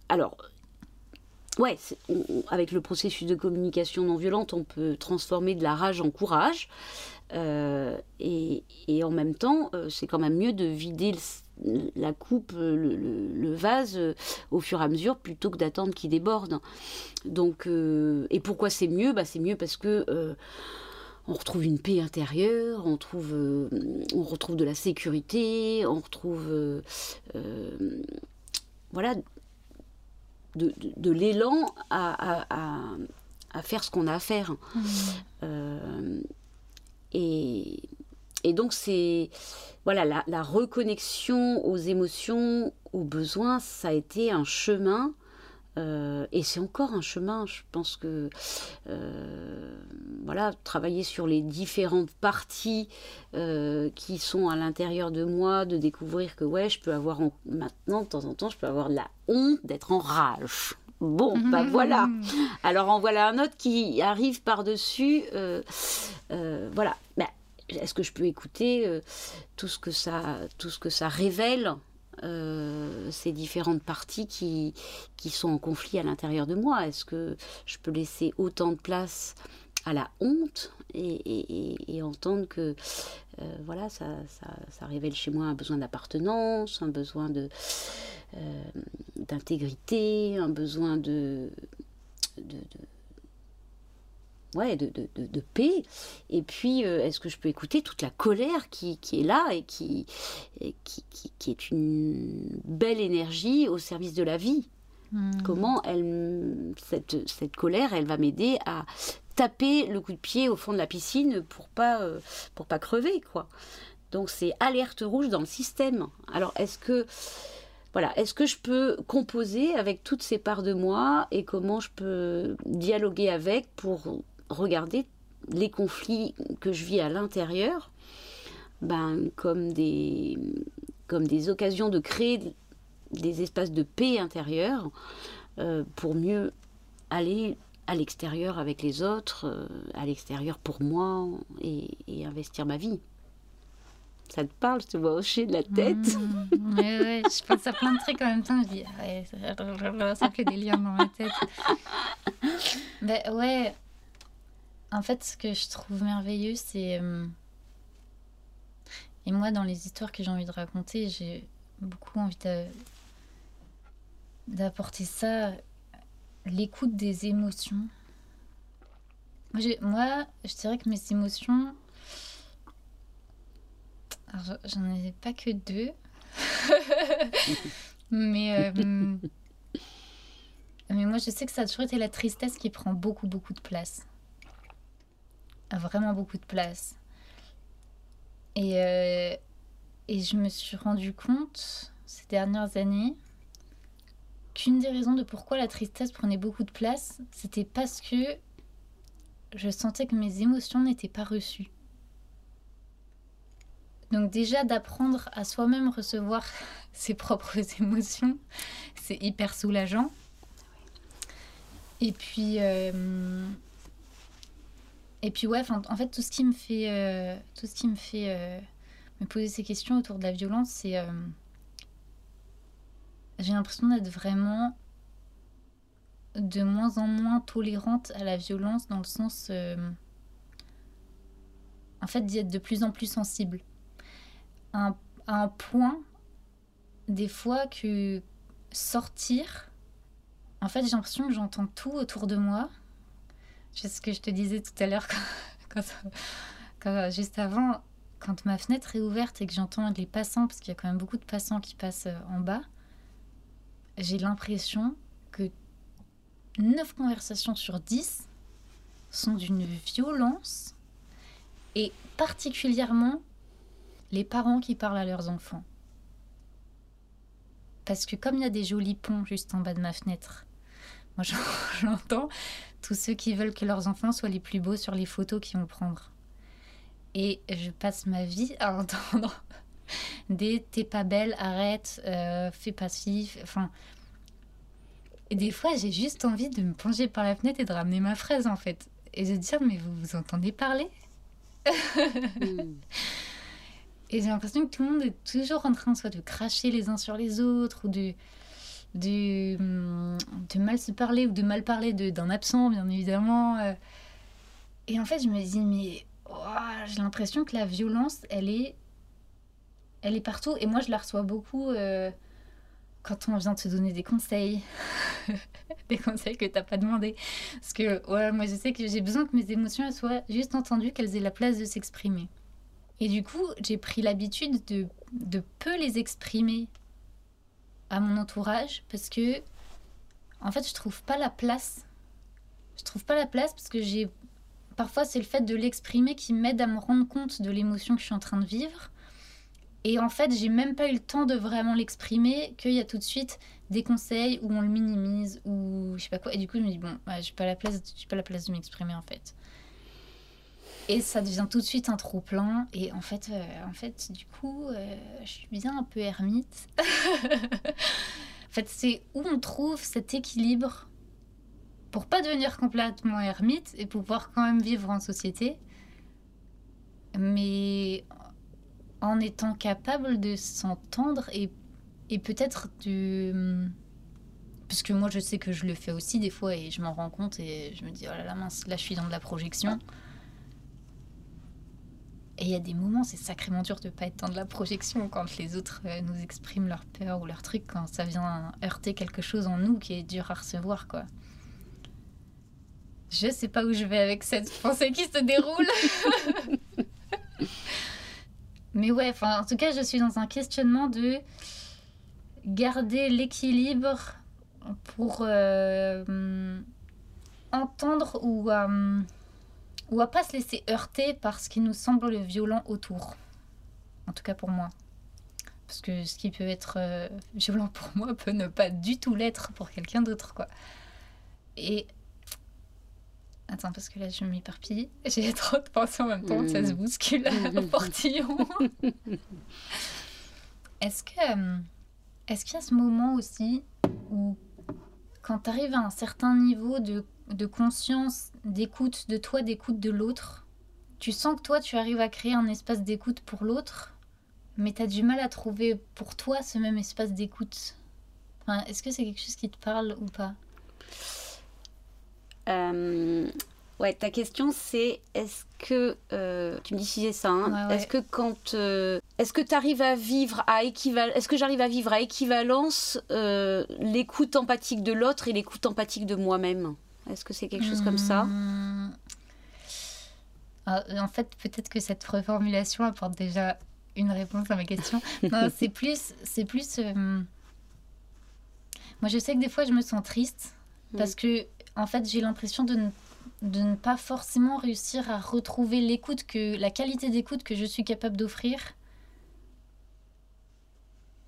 alors, ouais, avec le processus de communication non violente, on peut transformer de la rage en courage. Et, et, en même temps, c'est quand même mieux de vider la coupe, le, vase euh, au fur et à mesure plutôt que d'attendre qu'il déborde. Donc, euh, et pourquoi c'est mieux? Bah, C'est mieux parce que euh, on retrouve une paix intérieure, on, trouve, on retrouve de la sécurité, on retrouve voilà, de, l'élan à, faire ce qu'on a à faire. Mmh. et et donc c'est voilà la, reconnexion aux émotions, aux besoins, ça a été un chemin. Euh, et c'est encore un chemin. Je pense que euh, voilà, travailler sur les différentes parties euh, qui sont à l'intérieur de moi, de découvrir que ouais, je peux avoir maintenant de temps en temps, je peux avoir de la honte d'être en rage. Bon, bah voilà. Alors en voilà un autre qui arrive par-dessus. Voilà. Bah, Est-ce que je peux écouter tout, ce que ça, tout ce que ça révèle? Ces différentes parties qui, qui sont en conflit à l'intérieur de moi. Est-ce que je peux laisser autant de place à la honte et, entendre que voilà ça, ça, révèle chez moi un besoin d'appartenance, un besoin de euh, d'intégrité, un besoin de, ouais, de, de, de, paix. Et puis, euh, est-ce que je peux écouter toute la colère qui, qui est là et, qui, qui, qui, est une belle énergie au service de la vie? Hmm. Comment elle, cette, cette colère, elle va m'aider à taper le coup de pied au fond de la piscine pour pas, euh, pour pas crever, quoi? Donc c'est alerte rouge dans le système. Alors est-ce que voilà, est-ce que je peux composer avec toutes ces parts de moi et comment je peux dialoguer avec pour regarder les conflits que je vis à l'intérieur ben, comme, des, comme des occasions de créer des espaces de paix intérieure euh, pour mieux aller à l'extérieur avec les autres, euh, à l'extérieur pour moi et investir ma vie. Ça te parle, je te vois hocher de la tête. Mmh, *laughs* ouais, je pense à plein de trucs en même temps. Je dis, ouais, ça fait des liens dans ma tête. *laughs* Ben ouais, en fait, ce que je trouve merveilleux, c'est. Euh, et moi, dans les histoires que j'ai envie de raconter, j'ai beaucoup envie d'apporter ça, l'écoute des émotions. Moi, je dirais que mes émotions, alors, j'en ai pas que deux. *laughs* mais, euh, *laughs* mais moi, je sais que ça a toujours été la tristesse qui prend beaucoup, beaucoup de place. Vraiment beaucoup de place. Et, euh, et je me suis rendu compte ces dernières années qu'une des raisons de pourquoi la tristesse prenait beaucoup de place, c'était parce que je sentais que mes émotions n'étaient pas reçues. Donc déjà d'apprendre à soi-même recevoir *laughs* ses propres *laughs* émotions, c'est hyper soulageant. Et puis, euh, et puis ouais, en fait tout ce qui me fait, euh, tout ce qui me fait euh, poser ces questions autour de la violence, c'est j'ai l'impression d'être vraiment de moins en moins tolérante à la violence dans le sens en fait d'y être de plus en plus sensible un, un point, des fois, que sortir, en fait, j'ai l'impression que j'entends tout autour de moi. C'est ce que je te disais tout à l'heure, *laughs* quand, juste avant, quand ma fenêtre est ouverte et que j'entends les passants, parce qu'il y a quand même beaucoup de passants qui passent euh, en bas, j'ai l'impression que 9 conversations sur 10 sont d'une violence et particulièrement les parents qui parlent à leurs enfants. Parce que comme il y a des jolis ponts juste en bas de ma fenêtre, moi *laughs* j'entends tous ceux qui veulent que leurs enfants soient les plus beaux sur les photos qu'ils vont prendre. Et je passe ma vie à *laughs* entendre des t'es pas belle, arrête, euh, fais passif. Enfin. Et des fois, j'ai juste envie de me plonger par la fenêtre et de ramener ma fraise en fait. Et de dire, mais vous vous entendez parler? Hmm. *laughs* Et j'ai l'impression que tout le monde est toujours en train soit de cracher les uns sur les autres ou de, de, mal se parler ou de mal parler d'un absent, bien évidemment. Euh. Et en fait, je me dis, mais j'ai l'impression que la violence, elle est, elle est partout. Et moi, je la reçois beaucoup euh, quand on vient te donner des conseils. *laughs* des conseils que t'as pas demandé. Parce que ouais, moi, je sais que j'ai besoin que mes émotions soient juste entendues, qu'elles aient la place de s'exprimer. Et du coup, j'ai pris l'habitude de, de peu les exprimer à mon entourage parce que, en fait, je trouve pas la place. Je trouve pas la place parce que j'ai. Parfois, c'est le fait de l'exprimer qui m'aide à me rendre compte de l'émotion que je suis en train de vivre. Et en fait, j'ai même pas eu le temps de vraiment l'exprimer, qu'il y a tout de suite des conseils où on le minimise ou je sais pas quoi. Et du coup, je me dis, bon, j'ai pas la place, j'ai pas la place de m'exprimer en fait. Et ça devient tout de suite un trop plein. Et en fait, euh, en fait du coup, euh, je suis bien un peu ermite. *laughs* en fait, c'est où on trouve cet équilibre pour pas devenir complètement ermite et pouvoir quand même vivre en société, mais en étant capable de s'entendre et, et peut-être de... Parce que moi, je sais que je le fais aussi des fois et je m'en rends compte et je me dis, oh là là, mince, là, je suis dans de la projection. Et il y a des moments, c'est sacrément dur de pas être dans de la projection quand les autres euh, nous expriment leur peur ou leur truc, quand ça vient heurter quelque chose en nous qui est dur à recevoir, quoi. Je sais pas où je vais avec cette *laughs* pensée qui se déroule. *laughs* Mais ouais, en tout cas, je suis dans un questionnement de garder l'équilibre pour euh, entendre ou, euh, ou à pas se laisser heurter par ce qui nous semble violent autour. En tout cas pour moi. Parce que ce qui peut être euh, violent pour moi *laughs* peut ne pas du tout l'être pour quelqu'un d'autre, quoi. Et Attends, parce que là, je m'éparpille. *laughs* J'ai trop de pensées en même temps, ça se mmh. bouscule *laughs* au portillon. est-ce que, euh, est-ce qu'il y a ce moment aussi où, quand tu arrives à un certain niveau de, de conscience, d'écoute de toi, d'écoute de l'autre, tu sens que toi, tu arrives à créer un espace d'écoute pour l'autre, mais tu as du mal à trouver pour toi ce même espace d'écoute. Enfin, Est-ce que c'est quelque chose qui te parle ou pas? Euh, ouais, ta question c'est est-ce que euh, tu me dis si c'est ça hein, Est-ce que quand euh, est-ce que tu arrives à vivre à équival est-ce que j'arrive à vivre à équivalence l'écoute empathique de l'autre et l'écoute empathique de moi-même? Est-ce que c'est quelque chose comme ça hmm. ah, En fait, peut-être que cette reformulation apporte déjà une réponse à ma question. *laughs* c'est plus c'est plus moi je sais que des fois je me sens triste parce que en fait, j'ai l'impression de ne, de ne pas forcément réussir à retrouver l'écoute que la qualité d'écoute que je suis capable d'offrir.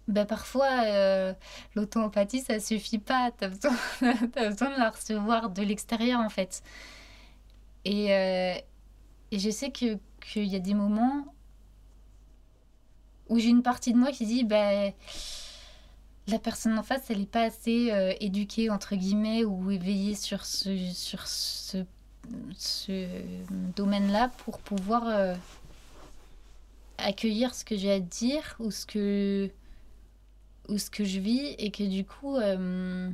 Ben parfois, euh, l'auto-empathie, ça suffit pas. Tu as as besoin de la recevoir de l'extérieur, en fait. Et, euh, et je sais qu'il y a des moments où j'ai une partie de moi qui dit, ben la personne en face, elle n'est pas assez euh, éduquée, entre guillemets, ou éveillée sur ce, sur ce, ce domaine-là pour pouvoir euh, accueillir ce que j'ai à dire ou ce que, ou ce que je vis et que du coup, euh,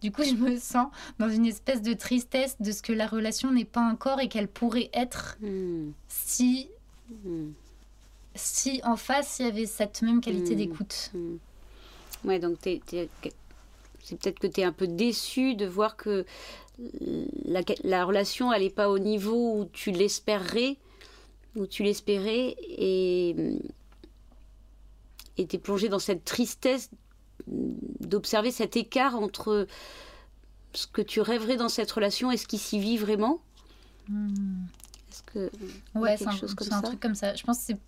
du coup, je me sens dans une espèce de tristesse de ce que la relation n'est pas encore et qu'elle pourrait être hmm. si, hmm. si en face il y avait cette même qualité hmm. d'écoute. Ouais, donc c'est peut-être que tu es un peu déçu de voir que la, la relation, elle n'est pas au niveau où tu l'espérerais, où tu l'espérais, et tu es plongé dans cette tristesse d'observer cet écart entre ce que tu rêverais dans cette relation et ce qui s'y vit vraiment. Hmm. Est-ce que ouais, c'est un, un truc comme ça. Je pense que c'est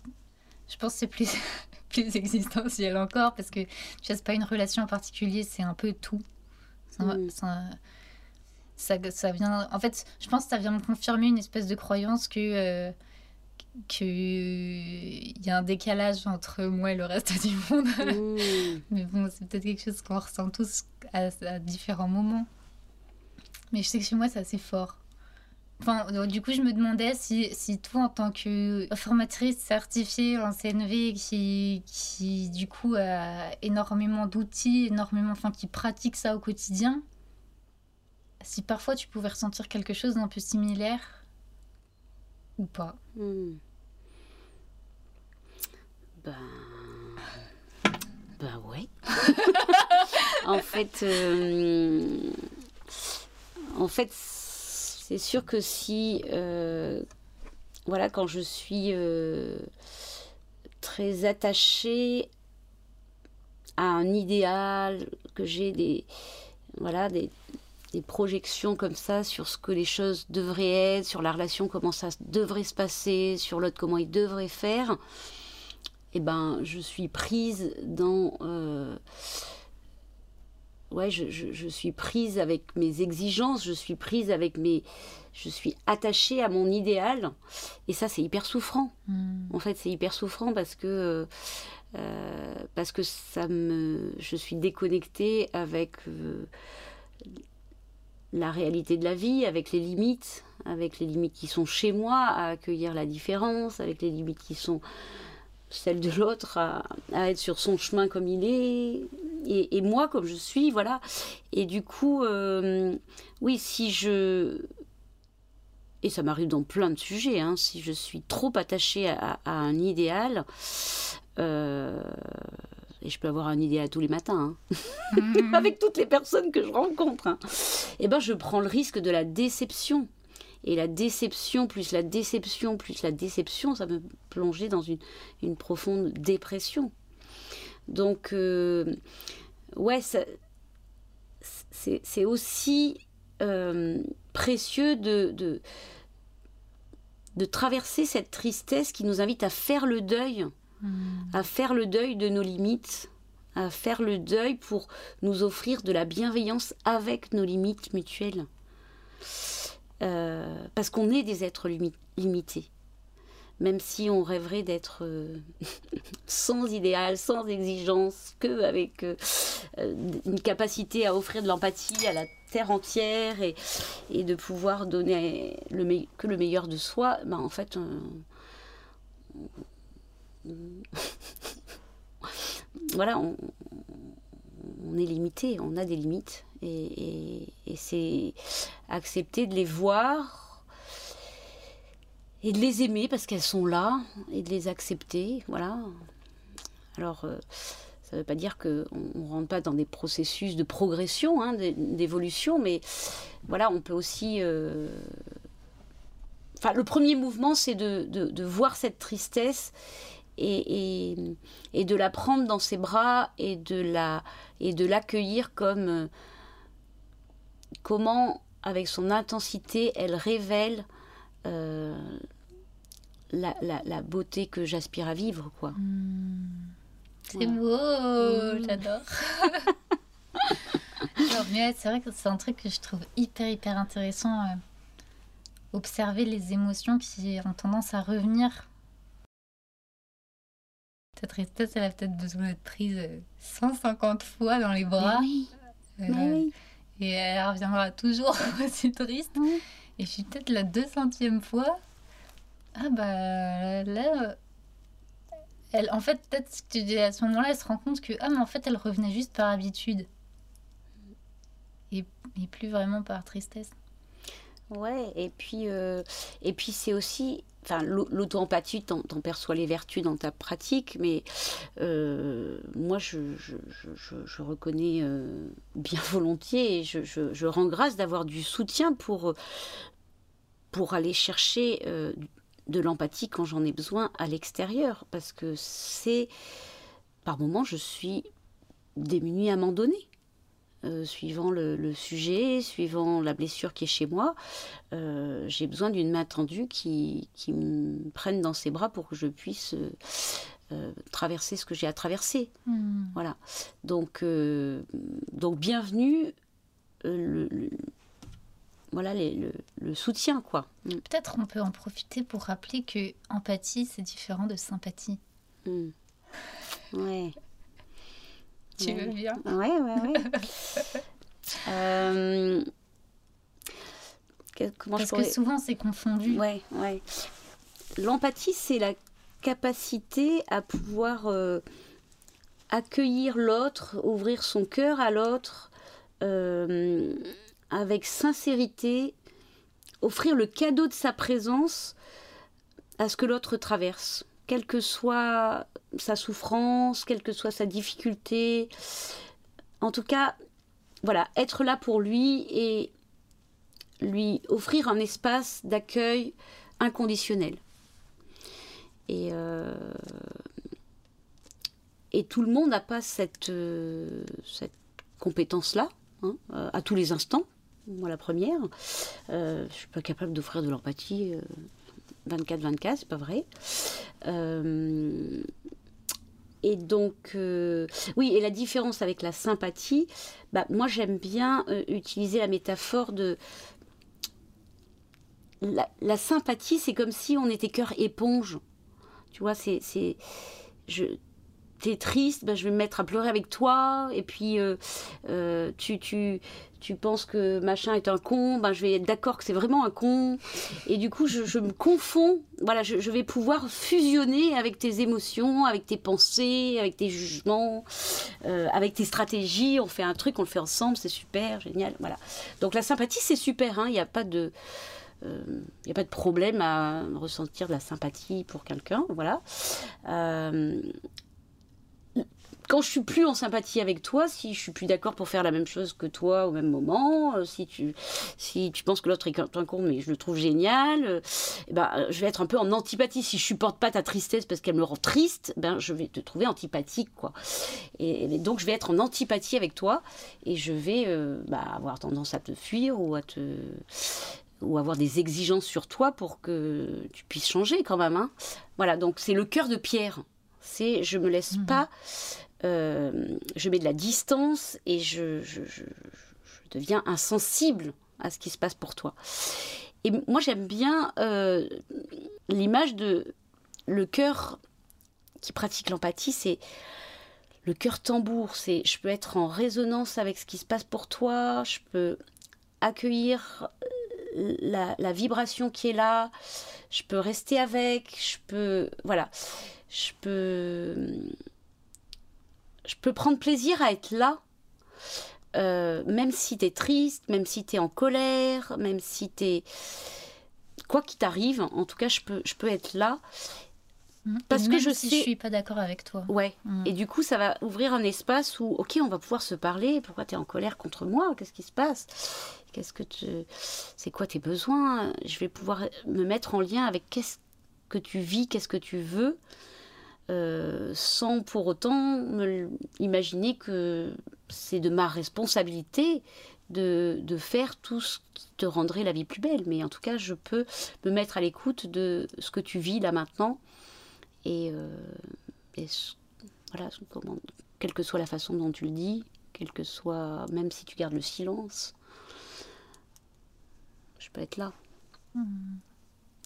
je pense que c'est plus, *laughs* plus existentiel encore parce que tu sais, pas une relation en particulier, c'est un peu tout. Ça, mm. ça, ça, vient. En fait, je pense que ça vient me confirmer une espèce de croyance que. Euh, qu'il y a un décalage entre moi et le reste du monde. *laughs* Mais bon, c'est peut-être quelque chose qu'on ressent tous à, à, différents moments. Mais je sais que chez moi, c'est assez fort. Enfin, euh, du coup, je me demandais si, si toi, en tant que formatrice certifiée en CNV, qui, qui du coup a énormément d'outils, énormément, enfin, qui pratique ça au quotidien, si parfois tu pouvais ressentir quelque chose d'un peu similaire ou pas. Hmm. Ben. Ben ouais. *laughs* en fait. Euh, en fait c'est sûr que si, euh, voilà, quand je suis euh, très attachée à un idéal, que j'ai des, voilà, des, projections comme ça sur ce que les choses devraient être, sur la relation, comment ça devrait se passer, sur l'autre, comment il devrait faire, eh ben, je suis prise dans... Euh, ouais, je, suis prise avec mes exigences, je suis prise avec mes. Je suis attachée à mon idéal. Et ça, c'est hyper souffrant. Hmm. En fait, c'est hyper souffrant parce que. Euh, parce que ça me. Je suis déconnectée avec. Euh, la réalité de la vie, avec les limites, avec les limites qui sont chez moi, à accueillir la différence, avec les limites qui sont celles de l'autre, à, être sur son chemin comme il est, et, moi comme je suis, voilà. Et du coup, euh, oui, si je... Et ça m'arrive dans plein de sujets, hein, si je suis trop attachée à, un idéal, euh, et je peux avoir un idéal tous les matins, hein, mhm. *laughs* avec toutes les personnes que je rencontre, hein, eh ben je prends le risque de la déception. Et la déception, plus la déception, plus la déception, ça me plongeait dans une, une profonde dépression. Donc, euh, ouais, c'est aussi euh, précieux de, de, de, traverser cette tristesse qui nous invite à faire le deuil, hmm. à faire le deuil de nos limites, à faire le deuil pour nous offrir de la bienveillance avec nos limites mutuelles. Euh, parce qu'on est des êtres limités. Même si on rêverait d'être euh, *laughs* sans idéal, sans exigence, que avec euh, une capacité à offrir de l'empathie à la terre entière et, de pouvoir donner que le meilleur de soi, ben en fait, *laughs* voilà, on, est limité, on a des limites. Et, c'est accepter de les voir et de les aimer parce qu'elles sont là et de les accepter. Voilà. Alors, euh, ça ne veut pas dire qu'on ne rentre pas dans des processus de progression, hein, d'évolution, mais voilà, on peut aussi. Euh, enfin, le premier mouvement, c'est de, voir cette tristesse et, et, de la prendre dans ses bras et de la et de l'accueillir comme euh, comment, avec son intensité, elle révèle euh, la, beauté que j'aspire à vivre, quoi. Hmm. C'est beau, hmm. j'adore. *laughs* c'est vrai que c'est un truc que je trouve hyper, hyper intéressant. Euh, observer les émotions qui ont tendance à revenir. Ta tristesse, elle a peut-être besoin d'être prise 150 fois dans les bras. oui. oui et elle reviendra toujours *laughs* aussi triste. Et je suis peut-être la deux centième fois. Ah bah là, elle, en fait, peut-être à ce moment-là, elle se rend compte que ah mais en fait, elle revenait juste par habitude et, et plus vraiment par tristesse. Ouais, et puis, euh, et puis c'est aussi l'auto-empathie, t'en perçois les vertus dans ta pratique, mais euh, moi, je, reconnais euh, bien *laughs* volontiers et je, rends grâce d'avoir du soutien pour, pour aller chercher euh, de l'empathie quand j'en ai besoin à l'extérieur, parce que c'est, par moments, je suis démunie à m'en donner. Euh, suivant le, sujet, suivant la blessure qui est chez moi, euh, j'ai besoin d'une main tendue qui, qui, me prenne dans ses bras pour que je puisse euh, traverser ce que j'ai à traverser. Hmm. Voilà. Donc, donc bienvenue. Le, voilà le, soutien quoi. Hmm. Peut-être on peut en profiter pour rappeler que empathie c'est différent de sympathie. Hmm. Ouais. Tu veux bien Ouais, ouais, ouais. *laughs* euh... Comment Parce que souvent, c'est confondu. Ouais, ouais. L'empathie, c'est la capacité à pouvoir euh, accueillir l'autre, ouvrir son cœur à l'autre euh, avec sincérité, offrir le cadeau de sa présence à ce que l'autre traverse quelle que soit sa souffrance, quelle que soit sa difficulté. En tout cas, voilà, être là pour lui et lui offrir un espace d'accueil inconditionnel. Et, euh, tout le monde n'a pas cette, euh, compétence-là, hein, euh, à tous les instants. Moi, la première, je ne suis pas capable d'offrir de l'empathie 24-24, c'est pas vrai. Euh, et donc, euh, oui, et la différence avec la sympathie, bah, moi j'aime bien euh, utiliser la métaphore de. La, sympathie, c'est comme si on était cœur éponge. Tu vois, c'est. T'es triste, ben, je vais me mettre à pleurer avec toi. Et puis, euh, euh, tu, tu, tu penses que machin est un con, ben, je vais être d'accord que c'est vraiment un con. Et du coup, je, je me confonds. Voilà, je, vais pouvoir fusionner avec tes émotions, avec tes pensées, avec tes jugements, euh, avec tes stratégies. On fait un truc, on le fait ensemble, c'est super, génial. Voilà. Donc la sympathie, c'est super. Hein. Il n'y a pas de il euh, a pas de problème à ressentir de la sympathie pour quelqu'un, voilà. Quand je suis plus en sympathie avec toi, si je suis plus d'accord pour faire la même chose que toi au même moment, euh, si tu, si tu penses que l'autre est un con mais je le trouve génial, eh ben, je vais être un peu en antipathie. Si je supporte pas ta tristesse parce qu'elle me rend triste, ben, je vais te trouver antipathique. Quoi. Et, donc je vais être en antipathie avec toi et je vais bah, avoir tendance à te fuir ou à te ou avoir des exigences sur toi pour que tu puisses changer quand même. Hein. Voilà, donc c'est le cœur de pierre. C'est je me laisse mhm. pas, euh, je mets de la distance et je, deviens insensible à ce qui se passe pour toi. Et moi j'aime bien euh, l'image de le cœur qui pratique l'empathie, c'est le cœur tambour, c'est je peux être en résonance avec ce qui se passe pour toi, je peux accueillir la, vibration qui est là, je peux rester avec, je peux, voilà, je peux, je peux prendre plaisir à être là, euh, même si tu es triste, même si tu es en colère, même si tu es, quoi qu'il t'arrive, en tout cas, je peux, je peux être là. Mmh. Parce que je si sais. je suis pas d'accord avec toi. Ouais. Mmh. Et du coup, ça va ouvrir un espace où, ok, on va pouvoir se parler. Pourquoi tu es en colère contre moi? Qu'est-ce qui se passe? Qu'est-ce que tu, c'est quoi tes besoins? Je vais pouvoir me mettre en lien avec qu'est-ce que tu vis, qu'est-ce que tu veux, euh, sans pour autant me imaginer que c'est de ma responsabilité de, de, faire tout ce qui te rendrait la vie plus belle. Mais en tout cas, je peux me mettre à l'écoute de ce que tu vis là maintenant. Et, euh, voilà, quelle que soit la façon dont tu le dis, quelle que soit, même si tu gardes le silence, je peux être là. Hmm.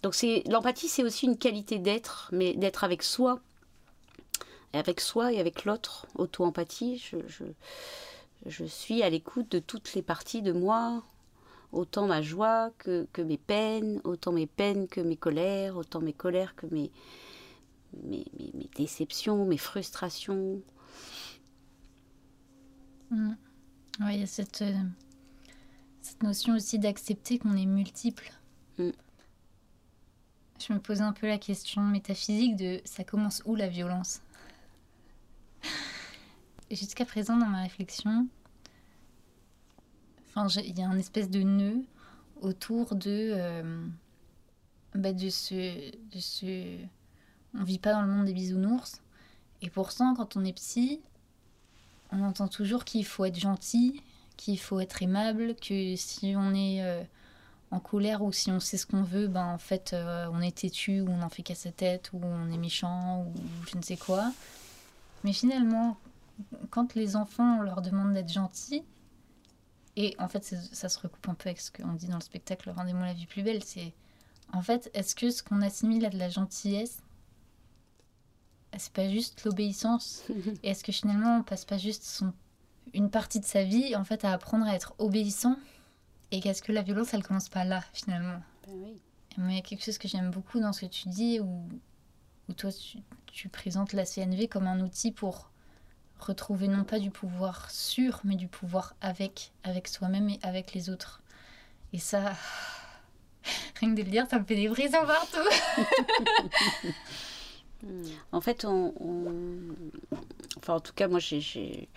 Donc c'est l'empathie, c'est aussi une qualité d'être, mais d'être avec soi, avec soi et avec l'autre. Auto-empathie, je, je, je, suis à l'écoute de toutes les parties de moi, autant ma joie que, que, mes peines, autant mes peines que mes colères, autant mes colères que mes, mes, mes, déceptions, mes frustrations. Oui, il y a cette, euh, cette notion aussi d'accepter qu'on est multiple. Mm. Je me posais un peu la question métaphysique de ça commence où la violence? *laughs* Jusqu'à présent, dans ma réflexion, il y a un espèce de nœud autour de, euh, bah, de, ce, de ce. On vit pas dans le monde des bisounours. Et pourtant, quand on est psy, on entend toujours qu'il faut être gentil, qu'il faut être aimable, que si on est euh, en colère ou si on sait ce qu'on veut, ben en fait euh, on est têtu ou on en fait qu'à sa tête ou on est méchant ou je ne sais quoi. Mais finalement, quand les enfants on leur demande d'être gentils, et en fait ça se recoupe un peu avec ce qu'on dit dans le spectacle Rendez-moi la vie plus belle, c'est en fait est-ce que ce qu'on assimile à de la gentillesse, c'est pas juste l'obéissance *laughs* Et est-ce que finalement on passe pas juste son une partie de sa vie en fait à apprendre à être obéissant et qu'est-ce que la violence elle commence pas là finalement ben oui. mais il y a quelque chose que j'aime beaucoup dans ce que tu dis où, où toi tu, tu, présentes la CNV comme un outil pour retrouver non pas du pouvoir sur mais du pouvoir avec avec soi-même et avec les autres. Et ça *laughs* rien que de le dire ça me fait des partout. *laughs* En fait on, enfin en tout cas moi j'ai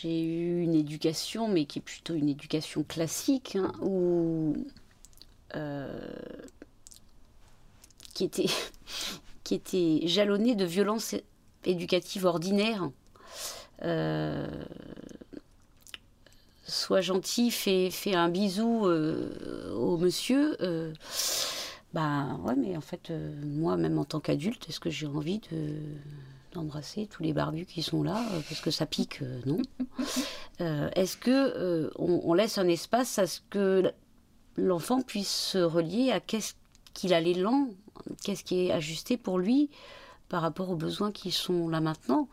j'ai eu une éducation, mais qui est plutôt une éducation classique, hein, euh, qui, était, qui était jalonnée de violences éducatives ordinaires. Euh, sois gentil, fais, fais un bisou euh, au monsieur. bah ouais, mais en fait, moi, même en tant qu'adulte, est-ce que j'ai envie de d'embrasser tous les barbus qui sont là euh, parce que ça pique, euh, non *laughs* euh, Est-ce que on, laisse un espace à ce que l'enfant puisse se relier à qu'est-ce qu'il a l'élan, qu'est-ce qui est ajusté pour lui par rapport aux besoins qui sont là maintenant.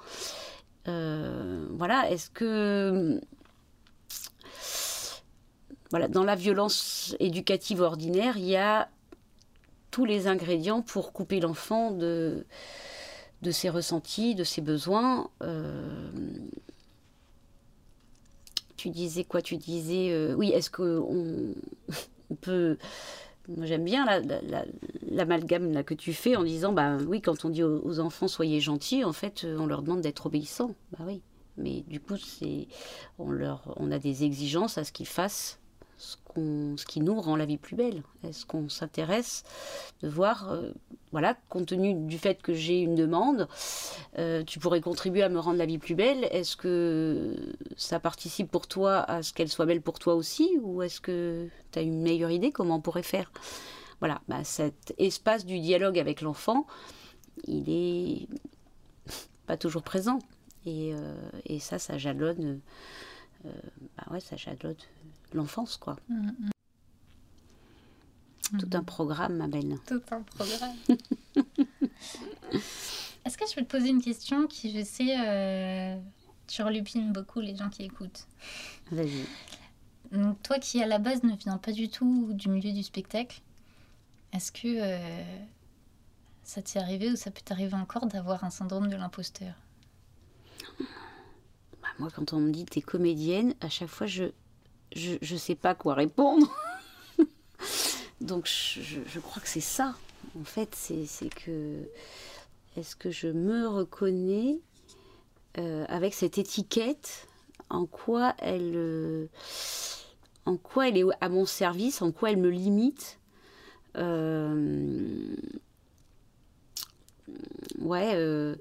Euh, voilà, est-ce que voilà, dans la violence éducative ordinaire, il y a tous les ingrédients pour couper l'enfant de, ses ressentis, de ses besoins. Euh, tu disais quoi? Tu disais, euh, oui, est-ce qu'on *laughs* on peut... J'aime bien l'amalgame là, que tu fais en disant, bah oui, quand on dit aux, enfants soyez gentils, en fait, on leur demande d'être obéissants. Bah oui. Mais du coup, on, leur, on a des exigences à ce qu'ils fassent ce, ce, qui nous rend la vie plus belle Est-ce qu'on s'intéresse de voir, euh, voilà, compte tenu du fait que j'ai une demande, euh, tu pourrais contribuer à me rendre la vie plus belle? Est-ce que ça participe pour toi à ce qu'elle soit belle pour toi aussi? Ou est-ce que tu as une meilleure idée comment on pourrait faire? Voilà, bah, cet espace du dialogue avec l'enfant, il est pas toujours présent. Et, euh, et ça, ça jalonne. bah ouais, ça jalonne l'enfance, quoi. Mm, mm. Tout un programme, ma belle. Tout un programme. *laughs* Est-ce que je peux te poser une question qui, je sais, euh, turlupine beaucoup les gens qui écoutent? Vas-y. Donc, toi qui, à la base, ne viens pas du tout du milieu du spectacle, est-ce que euh, ça t'est arrivé ou ça peut t'arriver encore d'avoir un syndrome de l'imposteur? Bah, Moi, quand on me dit t'es comédienne, à chaque fois, je, je ne sais pas quoi répondre. *laughs* Donc je, crois que c'est ça, en fait, c'est que est-ce que je me reconnais euh, avec cette étiquette? En quoi elle euh, en quoi elle est à mon service, en quoi elle me limite? Euh, ouais,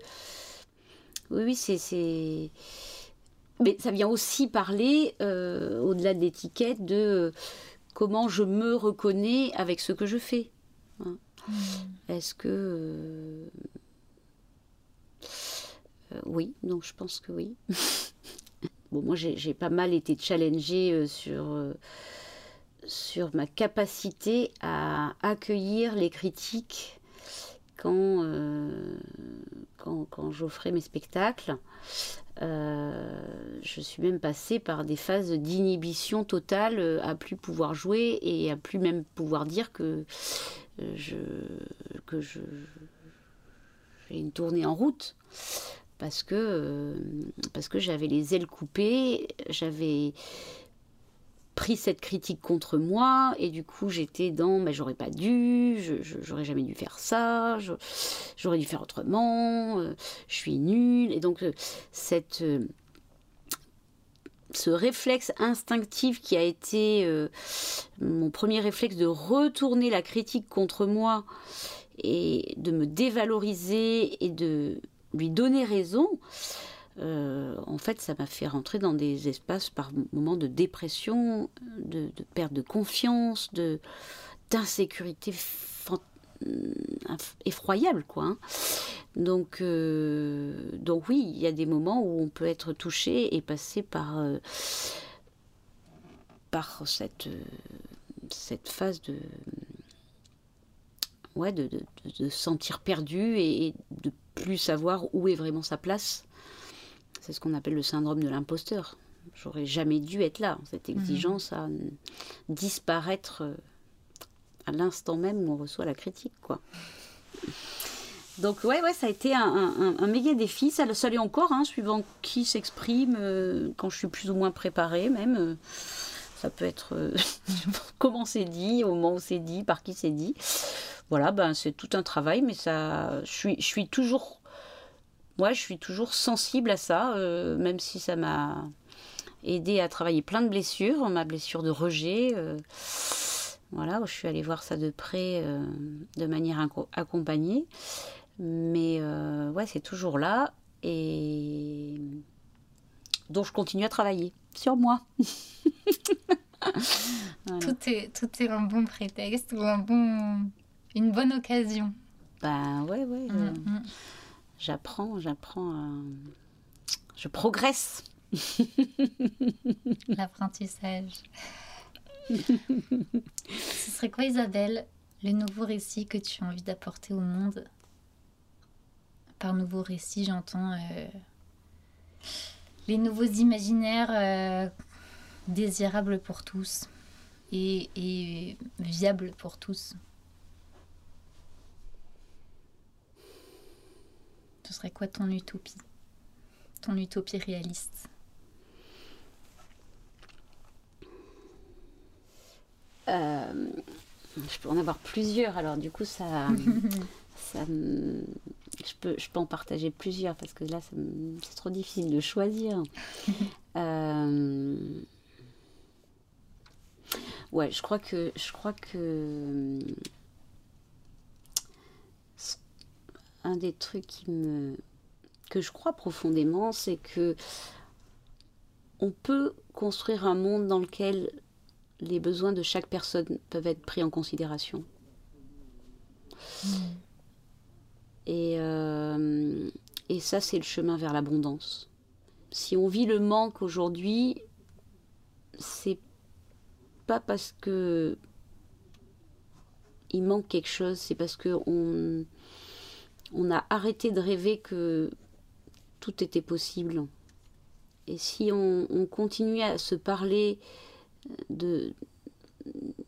oui, oui, c'est mais ça vient aussi parler, euh, au-delà de l'étiquette, de euh, comment je me reconnais avec ce que je fais. Hein. Hmm. Est-ce que... Euh, oui, donc je pense que oui. *laughs* bon, moi j'ai pas mal été challengée sur, sur ma capacité à accueillir les critiques quand, quand, j'offrais mes spectacles. Euh, je suis même passée par des phases d'inhibition totale euh, à plus pouvoir jouer et à plus même pouvoir dire que euh, je que je j'ai une tournée en route parce que parce que j'avais les ailes coupées, j'avais pris cette critique contre moi et du coup j'étais dans mais j'aurais pas dû, j'aurais jamais dû faire ça, j'aurais dû faire autrement, euh, je suis nulle. Et donc euh, euh, ce réflexe instinctif qui a été mon premier réflexe de retourner la critique contre moi et de me dévaloriser et de lui donner raison, euh, en fait, ça m'a fait rentrer dans des espaces par moments de dépression, de, perte de confiance, de d'insécurité euh, effroyable, quoi. Hein. Donc, euh, donc oui, il y a des moments où on peut être touché et passer par par cette cette phase de ouais de, de, sentir perdu et de plus savoir où est vraiment sa place c'est ce qu'on appelle le syndrome de l'imposteur. J'aurais jamais dû être là. Cette mhm. exigence à disparaître euh, à l'instant même où on reçoit la critique, quoi. Donc ouais, ouais, ça a été un, méga défi. Ça, ça l'est encore, hein, suivant qui s'exprime, euh, quand je suis plus ou moins préparée même. Euh, ça peut être *laughs* comment c'est dit, au moment où c'est dit, par qui c'est dit. Voilà, ben, c'est tout un travail, mais ça, je suis, je suis toujours moi, je suis toujours sensible à ça, euh, même si ça m'a aidé à travailler plein de blessures, ma blessure de rejet. Euh, voilà, je suis allée voir ça de près, euh, de manière accompagnée. Mais ouais, c'est toujours là. Et donc, je continue à travailler sur moi. *laughs* tout, est, tout est un bon prétexte ou un bon, une bonne occasion. Ben ouais, ouais. Mm, mm j'apprends, j'apprends, je progresse. *laughs* L'apprentissage. Ce serait quoi, Isabelle, le nouveau récit que tu as envie d'apporter au monde? Par nouveau récit, j'entends les nouveaux imaginaires désirables pour tous et, et viables pour tous. Serait quoi ton utopie? Ton utopie réaliste? Euh, Je peux en avoir plusieurs, alors du coup, ça. *laughs* ça je, peux, je peux en partager plusieurs parce que là, c'est trop difficile de choisir. *laughs* euh, ouais, je crois que. Je crois que un des trucs qui me, que je crois profondément, c'est que on peut construire un monde dans lequel les besoins de chaque personne peuvent être pris en considération. Hmm. Et, euh, et ça, c'est le chemin vers l'abondance. Si on vit le manque aujourd'hui, c'est pas parce que il manque quelque chose, c'est parce que on, on a arrêté de rêver que tout était possible. Et si on, on continue à se parler de,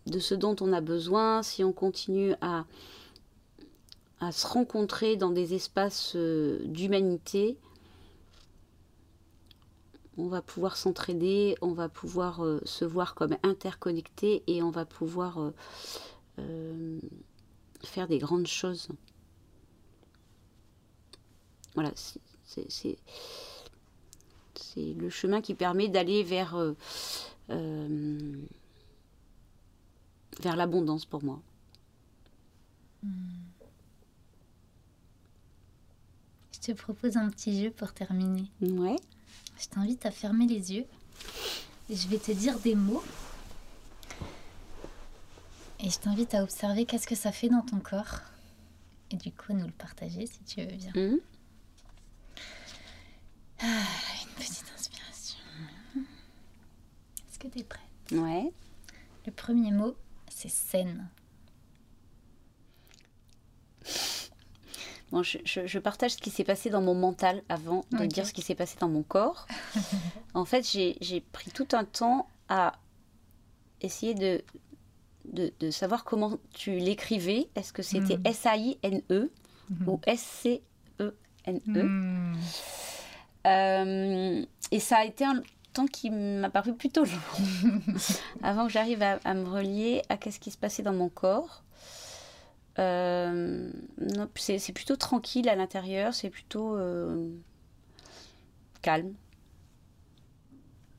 de ce dont on a besoin, si on continue à, se rencontrer dans des espaces euh, d'humanité, on va pouvoir s'entraider, on va pouvoir euh, se voir comme interconnectés et on va pouvoir euh, faire des grandes choses. Voilà, c'est le chemin qui permet d'aller vers, euh, euh, vers l'abondance pour moi. Hmm. Je te propose un petit jeu pour terminer. Ouais. Je t'invite à fermer les yeux et je vais te dire des mots. Et je t'invite à observer qu'est-ce que ça fait dans ton corps. Et du coup, nous le partager si tu veux bien. Mmh. Ah, une petite inspiration. Est-ce que tu es prête Ouais. Le premier mot, c'est scène. Bon, je, partage ce qui s'est passé dans mon mental avant de dire ce qui s'est passé dans mon corps. *laughs* en fait, j'ai pris tout un temps à essayer de, de, savoir comment tu l'écrivais. Est-ce que c'était hmm. S-A-I-N-E hmm. ou S-C-E-N-E -E. Euh, et ça a été un temps qui m'a paru plutôt long, *laughs* avant que j'arrive à, me relier à ce qui se passait dans mon corps. Euh, c'est plutôt tranquille à l'intérieur, c'est plutôt euh, calme.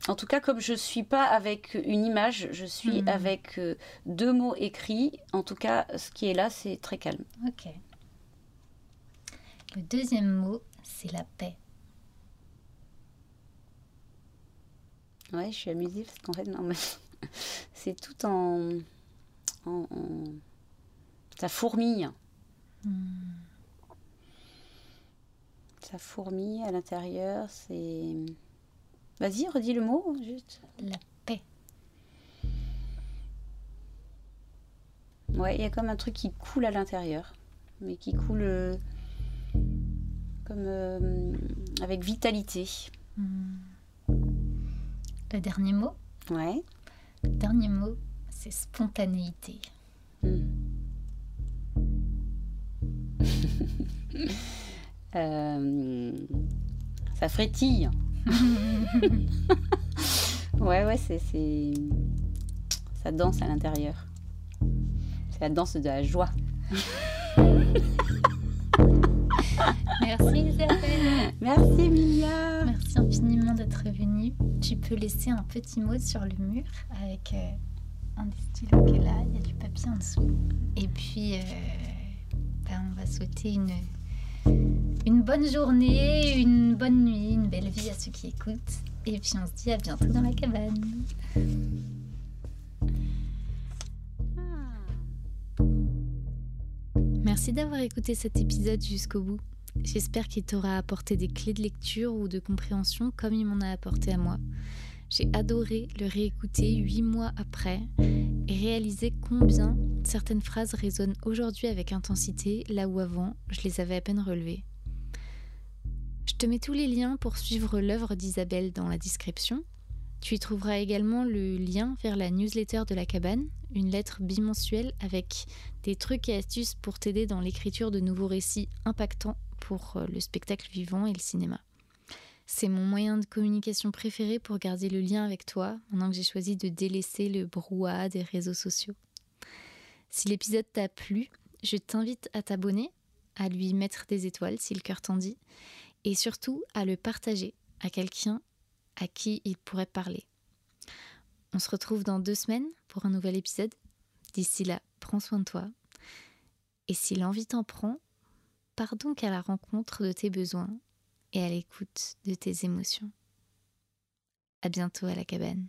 En tout cas, comme je ne suis pas avec une image, je suis hmm. avec deux mots écrits. En tout cas, ce qui est là, c'est très calme. Ok. Le deuxième mot, c'est la paix. Ouais, je suis amusée parce qu'en fait, non, *laughs* c'est tout en, en, Ça fourmille. Hmm. Ça fourmille à l'intérieur, c'est. Vas-y, redis le mot, juste. La paix. Ouais, il y a comme un truc qui coule à l'intérieur, mais qui coule euh, comme euh, avec vitalité. Hmm. Le dernier mot Ouais. Le dernier mot, c'est spontanéité. Hmm. *laughs* Euh, ça frétille. *laughs* ouais, ouais, c'est, Ça danse à l'intérieur. C'est la danse de la joie. *laughs* Merci Isabelle. Merci. Merci infiniment d'être venue. Tu peux laisser un petit mot sur le mur avec euh, un des stylos qui est là, il y a du papier en dessous. Et puis, euh, ben, on va souhaiter une bonne journée, une bonne nuit, une belle vie à ceux qui écoutent. Et puis on se dit à bientôt dans la cabane. Merci d'avoir écouté cet épisode jusqu'au bout. J'espère qu'il t'aura apporté des clés de lecture ou de compréhension comme il m'en a apporté à moi. J'ai adoré le réécouter huit mois après et réaliser combien certaines phrases résonnent aujourd'hui avec intensité là où avant je les avais à peine relevées. te mets tous les liens pour suivre l'œuvre d'Isabelle dans la description. Tu y trouveras également le lien vers la newsletter de la cabane, une lettre bimensuelle avec des trucs et astuces pour t'aider dans l'écriture de nouveaux récits impactants pour euh, le spectacle vivant et le cinéma. C'est mon moyen de communication préféré pour garder le lien avec toi, maintenant que j'ai choisi de délaisser le brouhaha des réseaux sociaux. Si l'épisode t'a plu, je t'invite à t'abonner, à lui mettre des étoiles si le cœur t'en dit, et surtout à le partager à quelqu'un à qui il pourrait parler. On se retrouve dans deux semaines pour un nouvel épisode. D'ici là, prends soin de toi. Et si l'envie t'en prend, pars donc à la rencontre de tes besoins et à l'écoute de tes émotions. À bientôt à la cabane.